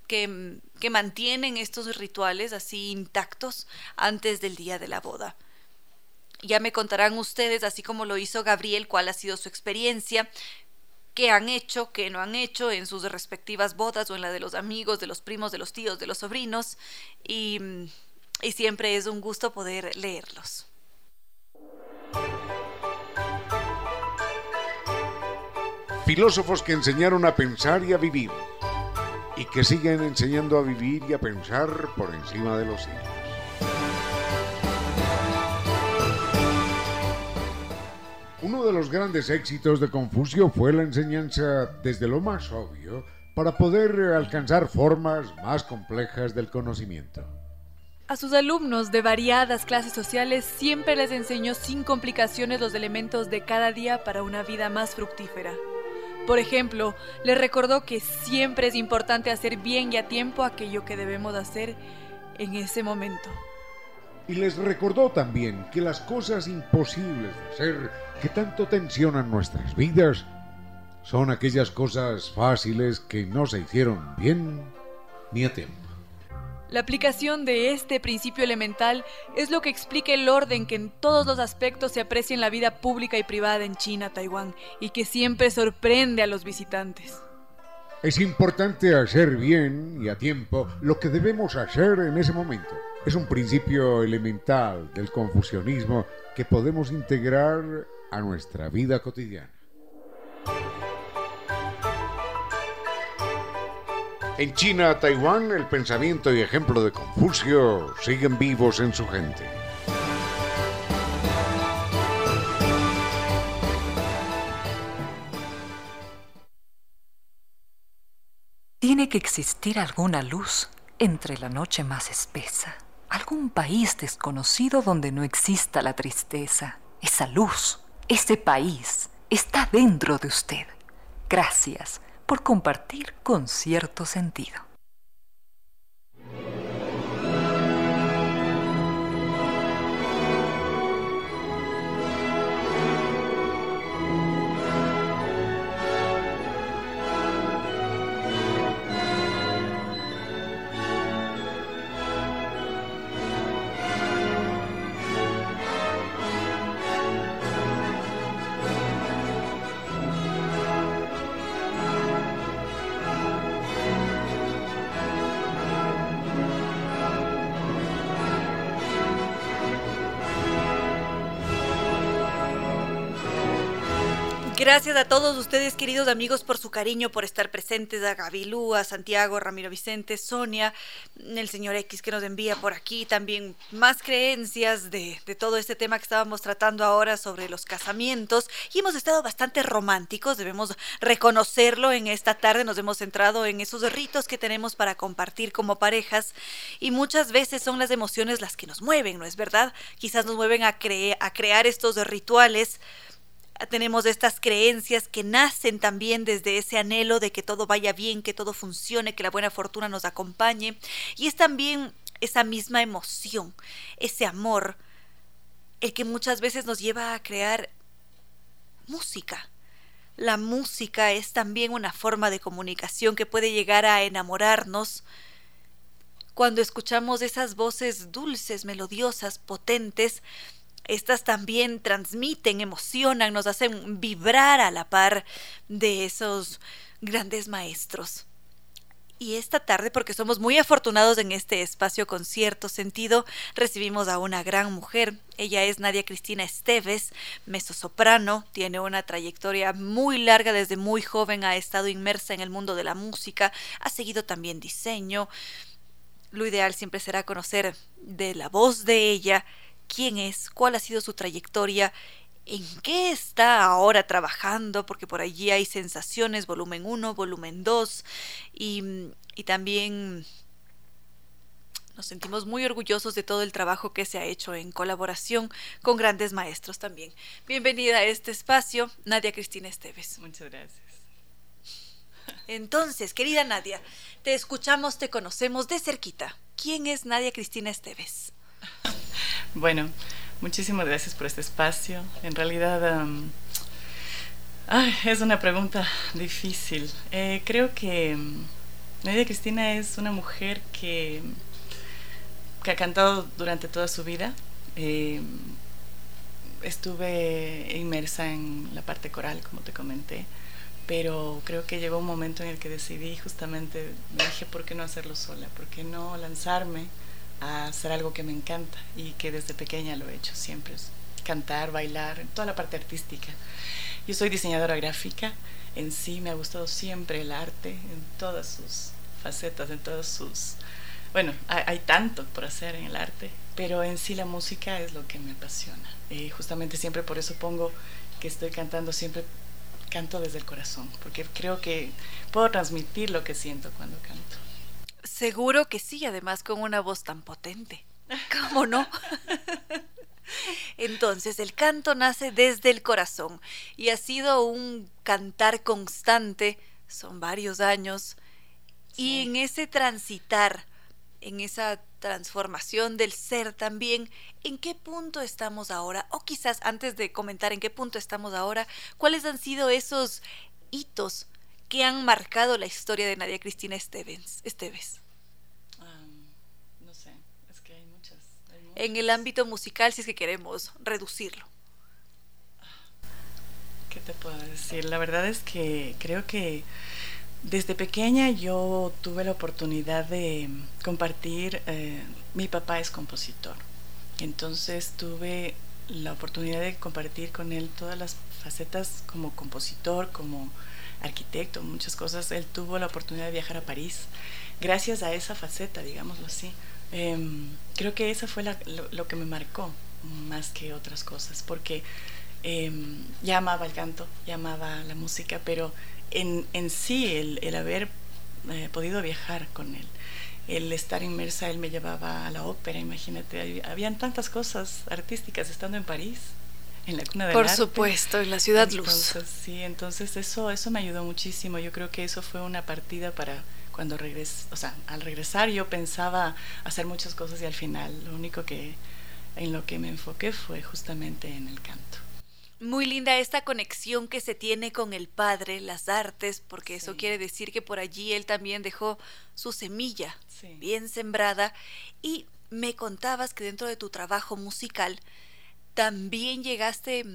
que, que mantienen estos rituales así intactos antes del día de la boda. Ya me contarán ustedes, así como lo hizo Gabriel, cuál ha sido su experiencia, qué han hecho, qué no han hecho en sus respectivas bodas o en la de los amigos, de los primos, de los tíos, de los sobrinos. Y, y siempre es un gusto poder leerlos. Filósofos que enseñaron a pensar y a vivir, y que siguen enseñando a vivir y a pensar por encima de los siglos. Uno de los grandes éxitos de Confucio fue la enseñanza desde lo más obvio para poder alcanzar formas más complejas del conocimiento. A sus alumnos de variadas clases sociales siempre les enseñó sin complicaciones los elementos de cada día para una vida más fructífera. Por ejemplo, les recordó que siempre es importante hacer bien y a tiempo aquello que debemos hacer en ese momento. Y les recordó también que las cosas imposibles de hacer que tanto tensionan nuestras vidas son aquellas cosas fáciles que no se hicieron bien ni a tiempo. La aplicación de este principio elemental es lo que explica el orden que en todos los aspectos se aprecia en la vida pública y privada en China, Taiwán, y que siempre sorprende a los visitantes. Es importante hacer bien y a tiempo lo que debemos hacer en ese momento. Es un principio elemental del confucianismo que podemos integrar a nuestra vida cotidiana. En China, Taiwán, el pensamiento y ejemplo de Confucio siguen vivos en su gente. Tiene que existir alguna luz entre la noche más espesa, algún país desconocido donde no exista la tristeza, esa luz ese país está dentro de usted. Gracias por compartir con cierto sentido. Gracias a todos ustedes, queridos amigos, por su cariño, por estar presentes, a Gabilú, a Santiago, Ramiro Vicente, Sonia, el señor X que nos envía por aquí, también más creencias de, de todo este tema que estábamos tratando ahora sobre los casamientos. Y hemos estado bastante románticos, debemos reconocerlo en esta tarde, nos hemos centrado en esos ritos que tenemos para compartir como parejas y muchas veces son las emociones las que nos mueven, ¿no es verdad? Quizás nos mueven a, a crear estos rituales tenemos estas creencias que nacen también desde ese anhelo de que todo vaya bien, que todo funcione, que la buena fortuna nos acompañe. Y es también esa misma emoción, ese amor, el que muchas veces nos lleva a crear música. La música es también una forma de comunicación que puede llegar a enamorarnos cuando escuchamos esas voces dulces, melodiosas, potentes, estas también transmiten, emocionan, nos hacen vibrar a la par de esos grandes maestros. Y esta tarde, porque somos muy afortunados en este espacio con cierto sentido, recibimos a una gran mujer. Ella es Nadia Cristina Esteves, mezzosoprano, tiene una trayectoria muy larga, desde muy joven ha estado inmersa en el mundo de la música, ha seguido también diseño. Lo ideal siempre será conocer de la voz de ella quién es, cuál ha sido su trayectoria, en qué está ahora trabajando, porque por allí hay sensaciones, volumen 1, volumen 2, y, y también Nos sentimos muy orgullosos de todo el trabajo que se ha hecho en colaboración con grandes maestros también. Bienvenida a este espacio, Nadia Cristina Esteves. Muchas gracias. Entonces, querida Nadia, te escuchamos, te conocemos de cerquita. ¿Quién es Nadia Cristina Esteves? Bueno, muchísimas gracias por este espacio. En realidad es una pregunta difícil. Eh, creo que Nadia Cristina es una mujer que que ha cantado durante toda su vida. Eh, estuve inmersa en la parte coral, como te comenté, pero creo que llegó un momento en el que decidí justamente, me dije, ¿por qué no hacerlo sola? ¿Por qué no lanzarme a hacer algo que me encanta y que desde pequeña lo he hecho siempre? cantar, bailar, toda la parte artística. Yo soy diseñadora gráfica, en sí me ha gustado siempre el arte, en todas sus facetas, en todas sus bueno, hay, tanto por hacer en el arte, pero en sí la música es lo que me apasiona. Y justamente siempre por eso pongo que estoy cantando, siempre canto desde el corazón, porque creo que puedo transmitir lo que siento cuando canto. Seguro que sí, además con una voz tan potente. ¿Cómo no? Entonces, el canto nace desde el corazón y ha sido un cantar constante, son varios años, y en ese transitar en esa transformación del ser también, ¿en qué punto estamos ahora? O quizás antes de comentar en qué punto estamos ahora, ¿cuáles han sido esos hitos que han marcado la historia de Nadia Cristina Esteves? Esteves? no sé, es que hay muchas, En el ámbito musical, si es que queremos reducirlo. ¿Qué te puedo decir? La verdad es que creo que desde pequeña yo tuve la oportunidad de compartir, eh, mi papá es compositor, entonces tuve la oportunidad de compartir con él todas las facetas como compositor, como arquitecto, muchas cosas. Él tuvo la oportunidad de viajar a París gracias a esa faceta, digámoslo así. Em, creo que esa fue lo, que me marcó más que otras cosas, porque em, ya amaba el canto, ya amaba la música, pero en, en sí el, haber eh, podido viajar con él, el estar inmersa, él me llevaba a la ópera, imagínate, habían tantas cosas artísticas estando en París, en la cuna del Por supuesto, en la ciudad luz. Sí, entonces eso, eso me ayudó muchísimo, yo creo que eso fue una partida para cuando regresé, o sea, al regresar yo pensaba hacer muchas cosas y al final lo único que en lo que me enfoqué fue justamente en el canto. Muy linda esta conexión que se tiene con el padre, las artes, porque eso quiere decir que por allí él también dejó su semilla bien sembrada. Y me contabas que dentro de tu trabajo musical también llegaste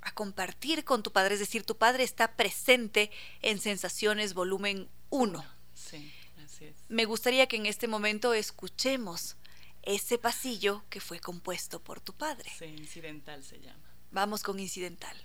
a compartir con tu padre, es decir, tu padre está presente en Sensaciones Volumen 1. Sí, así es. Me gustaría que en este momento escuchemos ese pasillo que fue compuesto por tu padre. Sí, incidental se llama. Vamos con Incidental.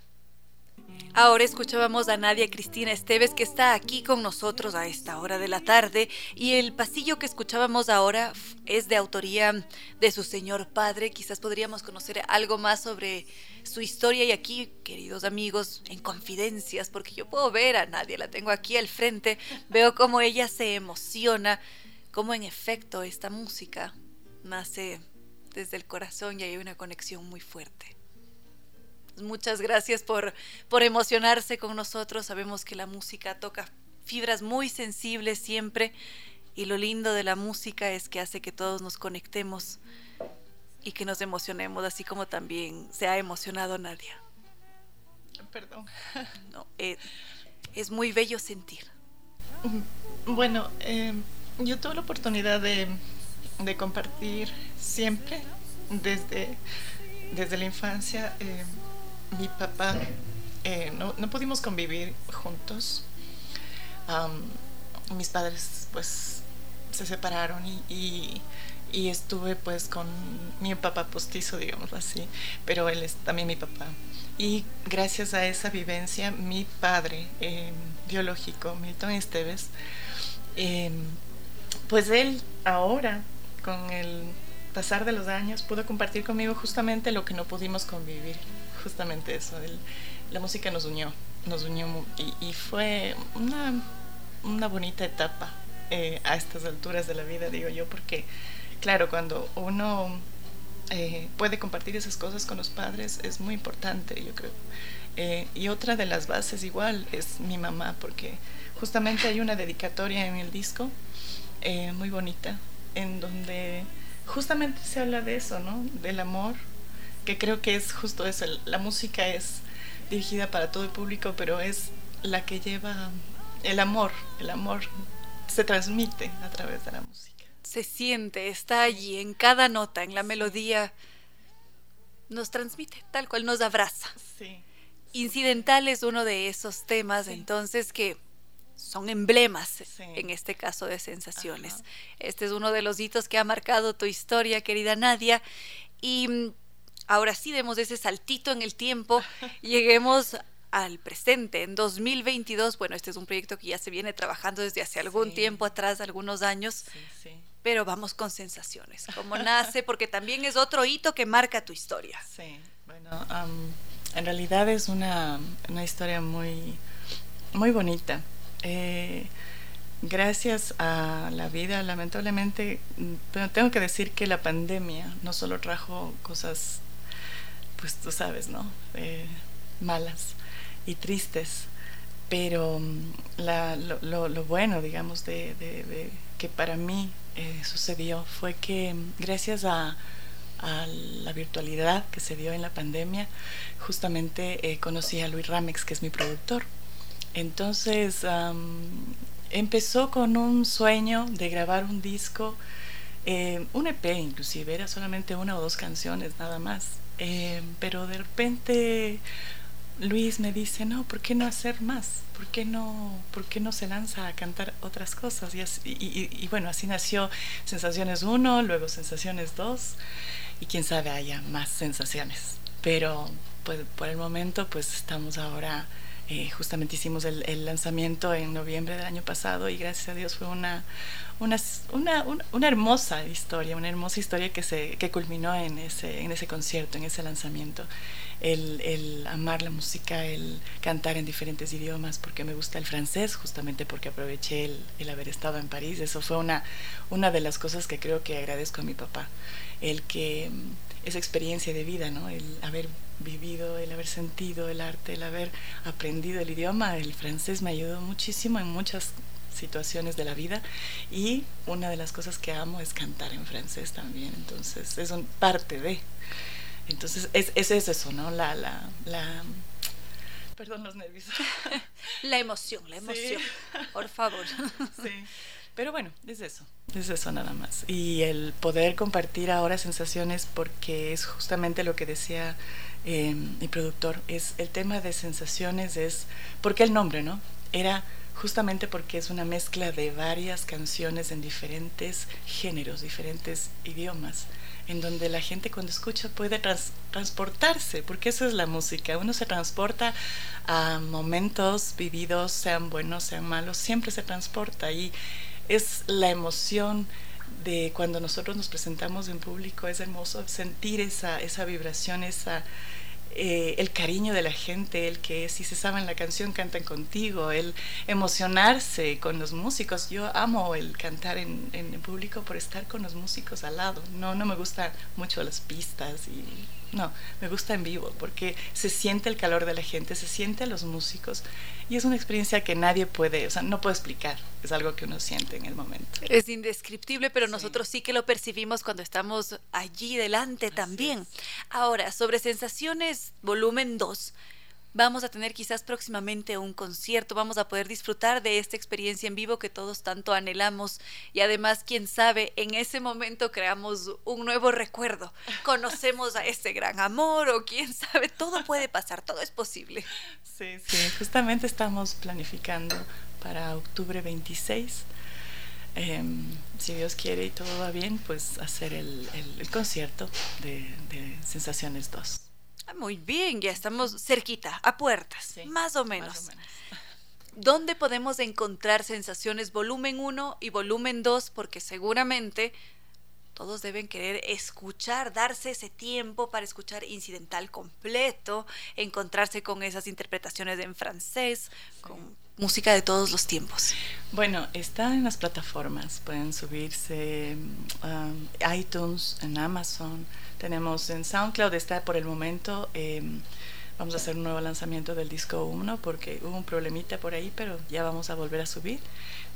Ahora escuchábamos a Nadia Cristina Esteves que está aquí con nosotros a esta hora de la tarde y el pasillo que escuchábamos ahora es de autoría de su señor padre. Quizás podríamos conocer algo más sobre su historia y aquí, queridos amigos, en confidencias, porque yo puedo ver a Nadia, la tengo aquí al frente, veo cómo ella se emociona, cómo en efecto esta música nace desde el corazón y hay una conexión muy fuerte. Muchas gracias por, por emocionarse con nosotros. Sabemos que la música toca fibras muy sensibles siempre y lo lindo de la música es que hace que todos nos conectemos y que nos emocionemos, así como también se ha emocionado Nadia. Perdón. No, eh, es muy bello sentir. Bueno, eh, yo tuve la oportunidad de, de, compartir siempre desde, desde la infancia. Eh, mi papá, eh, no, no, pudimos convivir juntos. mis padres pues se separaron y, y, estuve pues con mi papá postizo, digamos así, pero él es también mi papá. Y gracias a esa vivencia, mi padre eh, biológico, Milton Esteves, em, pues él ahora, con el pasar de los años, pudo compartir conmigo justamente lo que no pudimos convivir justamente eso, la música nos unió, nos unió y, fue una, una, bonita etapa eh, a estas alturas de la vida, digo yo, porque claro, cuando uno eh, puede compartir esas cosas con los padres es muy importante, yo creo. Eh, y otra de las bases igual es mi mamá, porque justamente hay una dedicatoria en el disco eh, muy bonita, en donde justamente se habla de eso, ¿no? Del amor, que creo que es justo eso. La música es dirigida para todo el público, pero es la que lleva el amor. El amor se transmite a través de la música. Se siente, está allí, en cada nota, en la melodía. Nos transmite, tal cual nos abraza. Sí. Incidental es uno de esos temas, entonces, que son emblemas en este caso de sensaciones. Este es uno de los hitos que ha marcado tu historia, querida Nadia. Y mm, ahora sí demos ese saltito en el tiempo, lleguemos al presente, en 2022. Bueno, este es un proyecto que ya se viene trabajando desde hace algún tiempo atrás, algunos años. Pero vamos con sensaciones, cómo nace, porque también es otro hito que marca tu historia. Sí, bueno, en realidad es una, una historia muy, muy bonita. Eh, gracias a la vida, lamentablemente, tengo que decir que la pandemia no solo trajo cosas, pues tú sabes, ¿no? Eh, malas y tristes, pero mm, lo, bueno, digamos, de, que para mí eh, sucedió fue que mm, gracias a, la virtualidad que se dio en la pandemia, justamente conocí a Luis Ramex, que es mi productor. Entonces empezó con un sueño de grabar un disco, eh, un EP inclusive, era solamente una o dos canciones nada más. Eh, pero de repente Luis me dice, no, ¿por qué no hacer más? ¿Por qué no, por qué no se lanza a cantar otras cosas? Y, bueno, así nació Sensaciones 1, luego Sensaciones 2 y quién sabe haya más sensaciones. Pero pues, por el momento pues estamos ahora eh, justamente hicimos el, lanzamiento en noviembre del año pasado y gracias a Dios fue una, una, una, una, hermosa historia, una hermosa historia que, se, que culminó en ese, en ese concierto, en ese lanzamiento. El, el, amar la música, el cantar en diferentes idiomas, porque me gusta el francés, justamente porque aproveché el, el, haber estado en París. Eso fue una, una de las cosas que creo que agradezco a mi papá, el que esa experiencia de vida, ¿no? el haber vivido, el haber sentido el arte, el haber aprendido el idioma, el francés me ayudó muchísimo en muchas situaciones de la vida y una de las cosas que amo es cantar en francés también, entonces es un parte de. Entonces es, es eso, ¿no? La, la, la, perdón los nervios. la emoción, la emoción, por favor. sí. Pero bueno, es eso, es eso nada más. Y el poder compartir ahora sensaciones porque es justamente lo que decía eh, mi productor, es el tema de sensaciones, es, ¿por qué el nombre, no? Era justamente porque es una mezcla de varias canciones en diferentes géneros, diferentes idiomas, en donde la gente cuando escucha puede transportarse, porque eso es la música, uno se transporta a momentos vividos, sean buenos, sean malos, siempre se transporta y es la emoción de cuando nosotros nos presentamos en público, es hermoso sentir esa, esa vibración, esa, eh, el cariño de la gente, el que si se saben la canción cantan contigo, el emocionarse con los músicos. Yo amo el cantar en, en público por estar con los músicos al lado. No, no me gustan mucho las pistas y no, me gusta en vivo porque se siente el calor de la gente, se siente a los músicos y es una experiencia que nadie puede, o sea, no puedo explicar, es algo que uno siente en el momento. Es indescriptible, pero nosotros sí que lo percibimos cuando estamos allí delante también. Ahora, sobre sensaciones, volumen 2 vamos a tener quizás próximamente un concierto, vamos a poder disfrutar de esta experiencia en vivo que todos tanto anhelamos y además, quién sabe, en ese momento creamos un nuevo recuerdo, conocemos a ese gran amor o quién sabe, todo puede pasar, todo es posible. Sí, sí, justamente estamos planificando para octubre 26. Em, si Dios quiere y todo va bien, pues hacer el, concierto de, de Sensaciones 2. Ah, muy bien, ya estamos cerquita, a puertas, más o menos. ¿Dónde podemos encontrar sensaciones volumen 1 y volumen 2? Porque seguramente todos deben querer escuchar, darse ese tiempo para escuchar incidental completo, encontrarse con esas interpretaciones en francés, con música de todos los tiempos? Bueno, está en las plataformas, pueden subirse um, iTunes, en Amazon, tenemos en SoundCloud, está por el momento, em, vamos a hacer un nuevo lanzamiento del disco 1 porque hubo un problemita por ahí, pero ya vamos a volver a subir.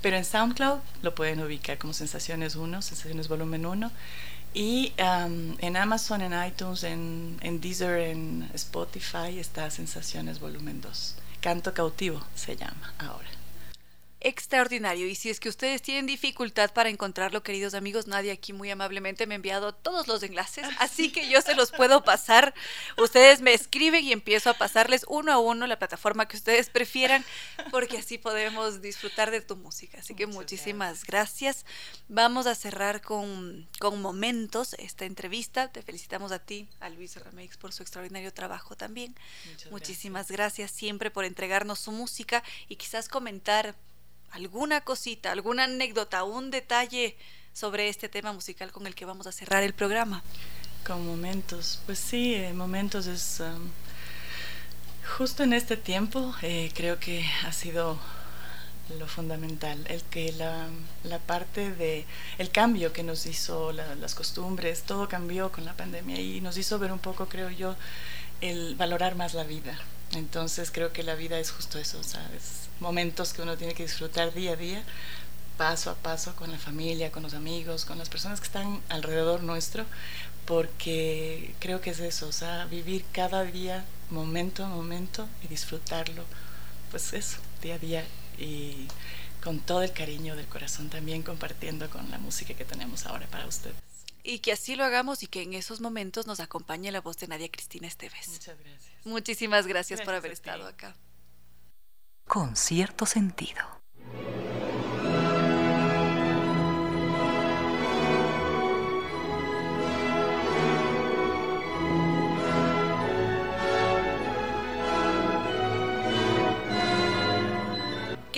Pero en SoundCloud lo pueden ubicar como Sensaciones 1, Sensaciones Volumen 1. Y um, en Amazon, en iTunes, en, en Deezer, en Spotify está Sensaciones Volumen 2. Canto cautivo se llama ahora extraordinario. Y si es que ustedes tienen dificultad para encontrarlo, queridos amigos, nadie aquí muy amablemente me ha enviado todos los enlaces, así que yo se los puedo pasar. Ustedes me escriben y empiezo a pasarles uno a uno la plataforma que ustedes prefieran, porque así podemos disfrutar de tu música. Así que muchísimas gracias. Vamos a cerrar con, con momentos esta entrevista. Te felicitamos a ti, a Luis Rameix, por su extraordinario trabajo también. Muchísimas gracias siempre por entregarnos su música y quizás comentar alguna cosita, alguna anécdota, un detalle sobre este tema musical con el que vamos a cerrar el programa. Con momentos, pues sí, eh, momentos es um, justo en este tiempo eh, creo que ha sido lo fundamental, el que la, la parte de el cambio que nos hizo las costumbres, todo cambió con la pandemia y nos hizo ver un poco, creo yo, el valorar más la vida. Entonces creo que la vida es justo eso, ¿sabes? Momentos que uno tiene que disfrutar día a día, paso a paso con la familia, con los amigos, con las personas que están alrededor nuestro, porque creo que es eso, o sea, vivir cada día, momento a momento y disfrutarlo, pues eso, día a día y con todo el cariño del corazón también compartiendo con la música que tenemos ahora para ustedes. Y que así lo hagamos y que en esos momentos nos acompañe la voz de Nadia Cristina Esteves. Muchas gracias. Muchísimas gracias, por haber estado acá con cierto sentido.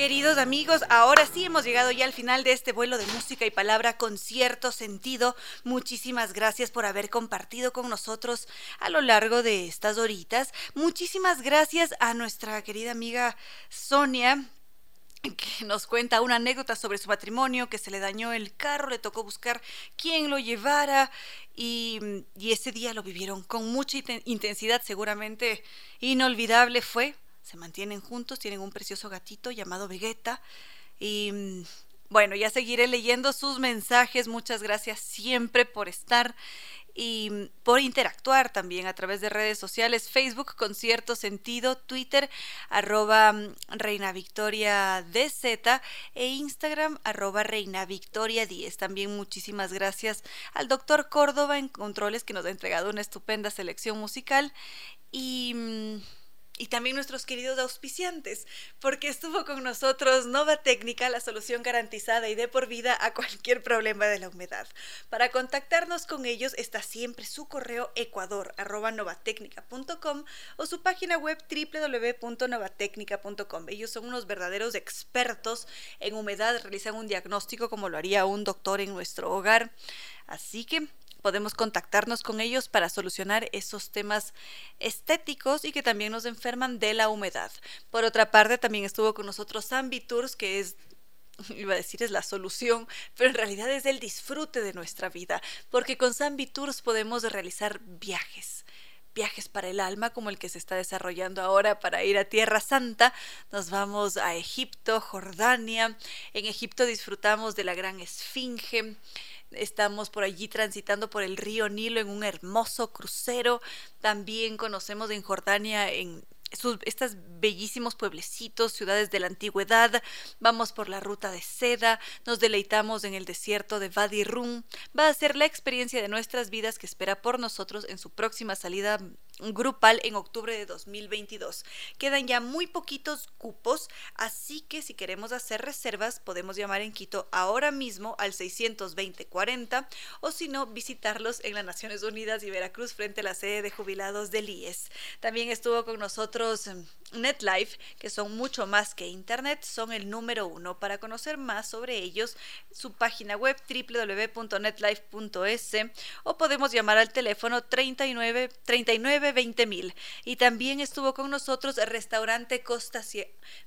Queridos amigos, ahora sí hemos llegado ya al final de este vuelo de música y palabra con cierto sentido. Muchísimas gracias por haber compartido con nosotros a lo largo de estas horitas. Muchísimas gracias a nuestra querida amiga Sonia que nos cuenta una anécdota sobre su matrimonio, que se le dañó el carro, le tocó buscar quién lo llevara y, y ese día lo vivieron con mucha intensidad, seguramente inolvidable fue se mantienen juntos, tienen un precioso gatito llamado Vegeta y mm, bueno, ya seguiré leyendo sus mensajes. Muchas gracias siempre por estar y mm, por interactuar también a través de redes sociales, Facebook con cierto sentido, Twitter arroba mm, Reina Victoria e Instagram arroba Reina Victoria 10. También muchísimas gracias al doctor Córdoba en Controles que nos ha entregado una estupenda selección musical y y también nuestros queridos auspiciantes, porque estuvo con nosotros Nova Técnica, la solución garantizada y de por vida a cualquier problema de la humedad. Para contactarnos con ellos está siempre su correo ecuador@novatecnica.com o su página web www.novatecnica.com. Ellos son unos verdaderos expertos en humedad, realizan un diagnóstico como lo haría un doctor en nuestro hogar. Así que podemos contactarnos con ellos para solucionar esos temas estéticos y que también nos enferman de la humedad. Por otra parte, también estuvo con nosotros Zambi Tours, que es iba a decir es la solución, pero en realidad es el disfrute de nuestra vida, porque con Zambi Tours podemos realizar viajes viajes para el alma como el que se está desarrollando ahora para ir a Tierra Santa. Nos vamos a Egipto, Jordania. En Egipto disfrutamos de la gran esfinge. Estamos por allí transitando por el río Nilo en un hermoso crucero. También conocemos en Jordania en estos bellísimos pueblecitos, ciudades de la antigüedad, vamos por la ruta de seda, nos deleitamos en el desierto de Wadi Rum. Va a ser la experiencia de nuestras vidas que espera por nosotros en su próxima salida grupal en octubre de 2022. Quedan ya muy poquitos cupos, así que si queremos hacer reservas podemos llamar en Quito ahora mismo al 620-40 o si no visitarlos en las Naciones Unidas y Veracruz frente a la sede de jubilados del IES. También estuvo con nosotros em, NetLife, que son mucho más que Internet, son el número uno. Para conocer más sobre ellos, su página web www.netlife.es o podemos llamar al teléfono 39 39 20 mil. Y también estuvo con nosotros Restaurante Costa,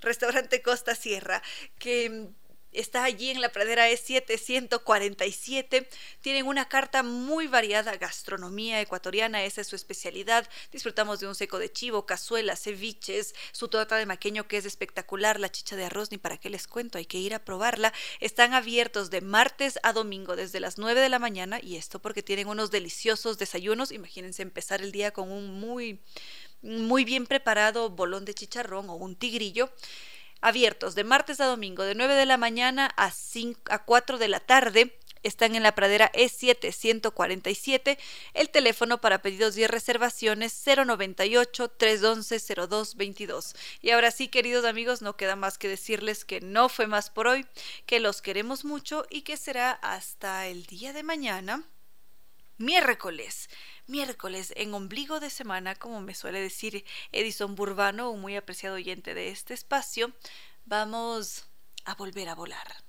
Restaurante Costa Sierra, que está allí en la pradera E747. Tienen una carta muy variada, gastronomía ecuatoriana, esa es su especialidad. Disfrutamos de un seco de chivo, cazuelas, ceviches, su torta de maqueño que es espectacular, la chicha de arroz, ni para qué les cuento, hay que ir a probarla. Están abiertos de martes a domingo desde las 9 de la mañana y esto porque tienen unos deliciosos desayunos. Imagínense empezar el día con un muy muy bien preparado bolón de chicharrón o un tigrillo abiertos de martes a domingo de 9 de la mañana a, 5, a 4 de la tarde. Están en la pradera E747. El teléfono para pedidos y reservaciones 098-311-0222. Y ahora sí, queridos amigos, no queda más que decirles que no fue más por hoy, que los queremos mucho y que será hasta el día de mañana, miércoles miércoles en ombligo de semana, como me suele decir Edison Burbano, un muy apreciado oyente de este espacio, vamos a volver a volar.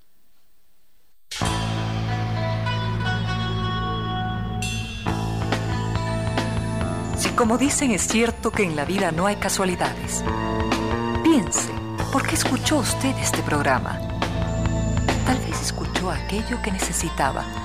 Si como dicen es cierto que en la vida no hay casualidades, piense, ¿por qué escuchó usted este programa? Tal vez escuchó aquello que necesitaba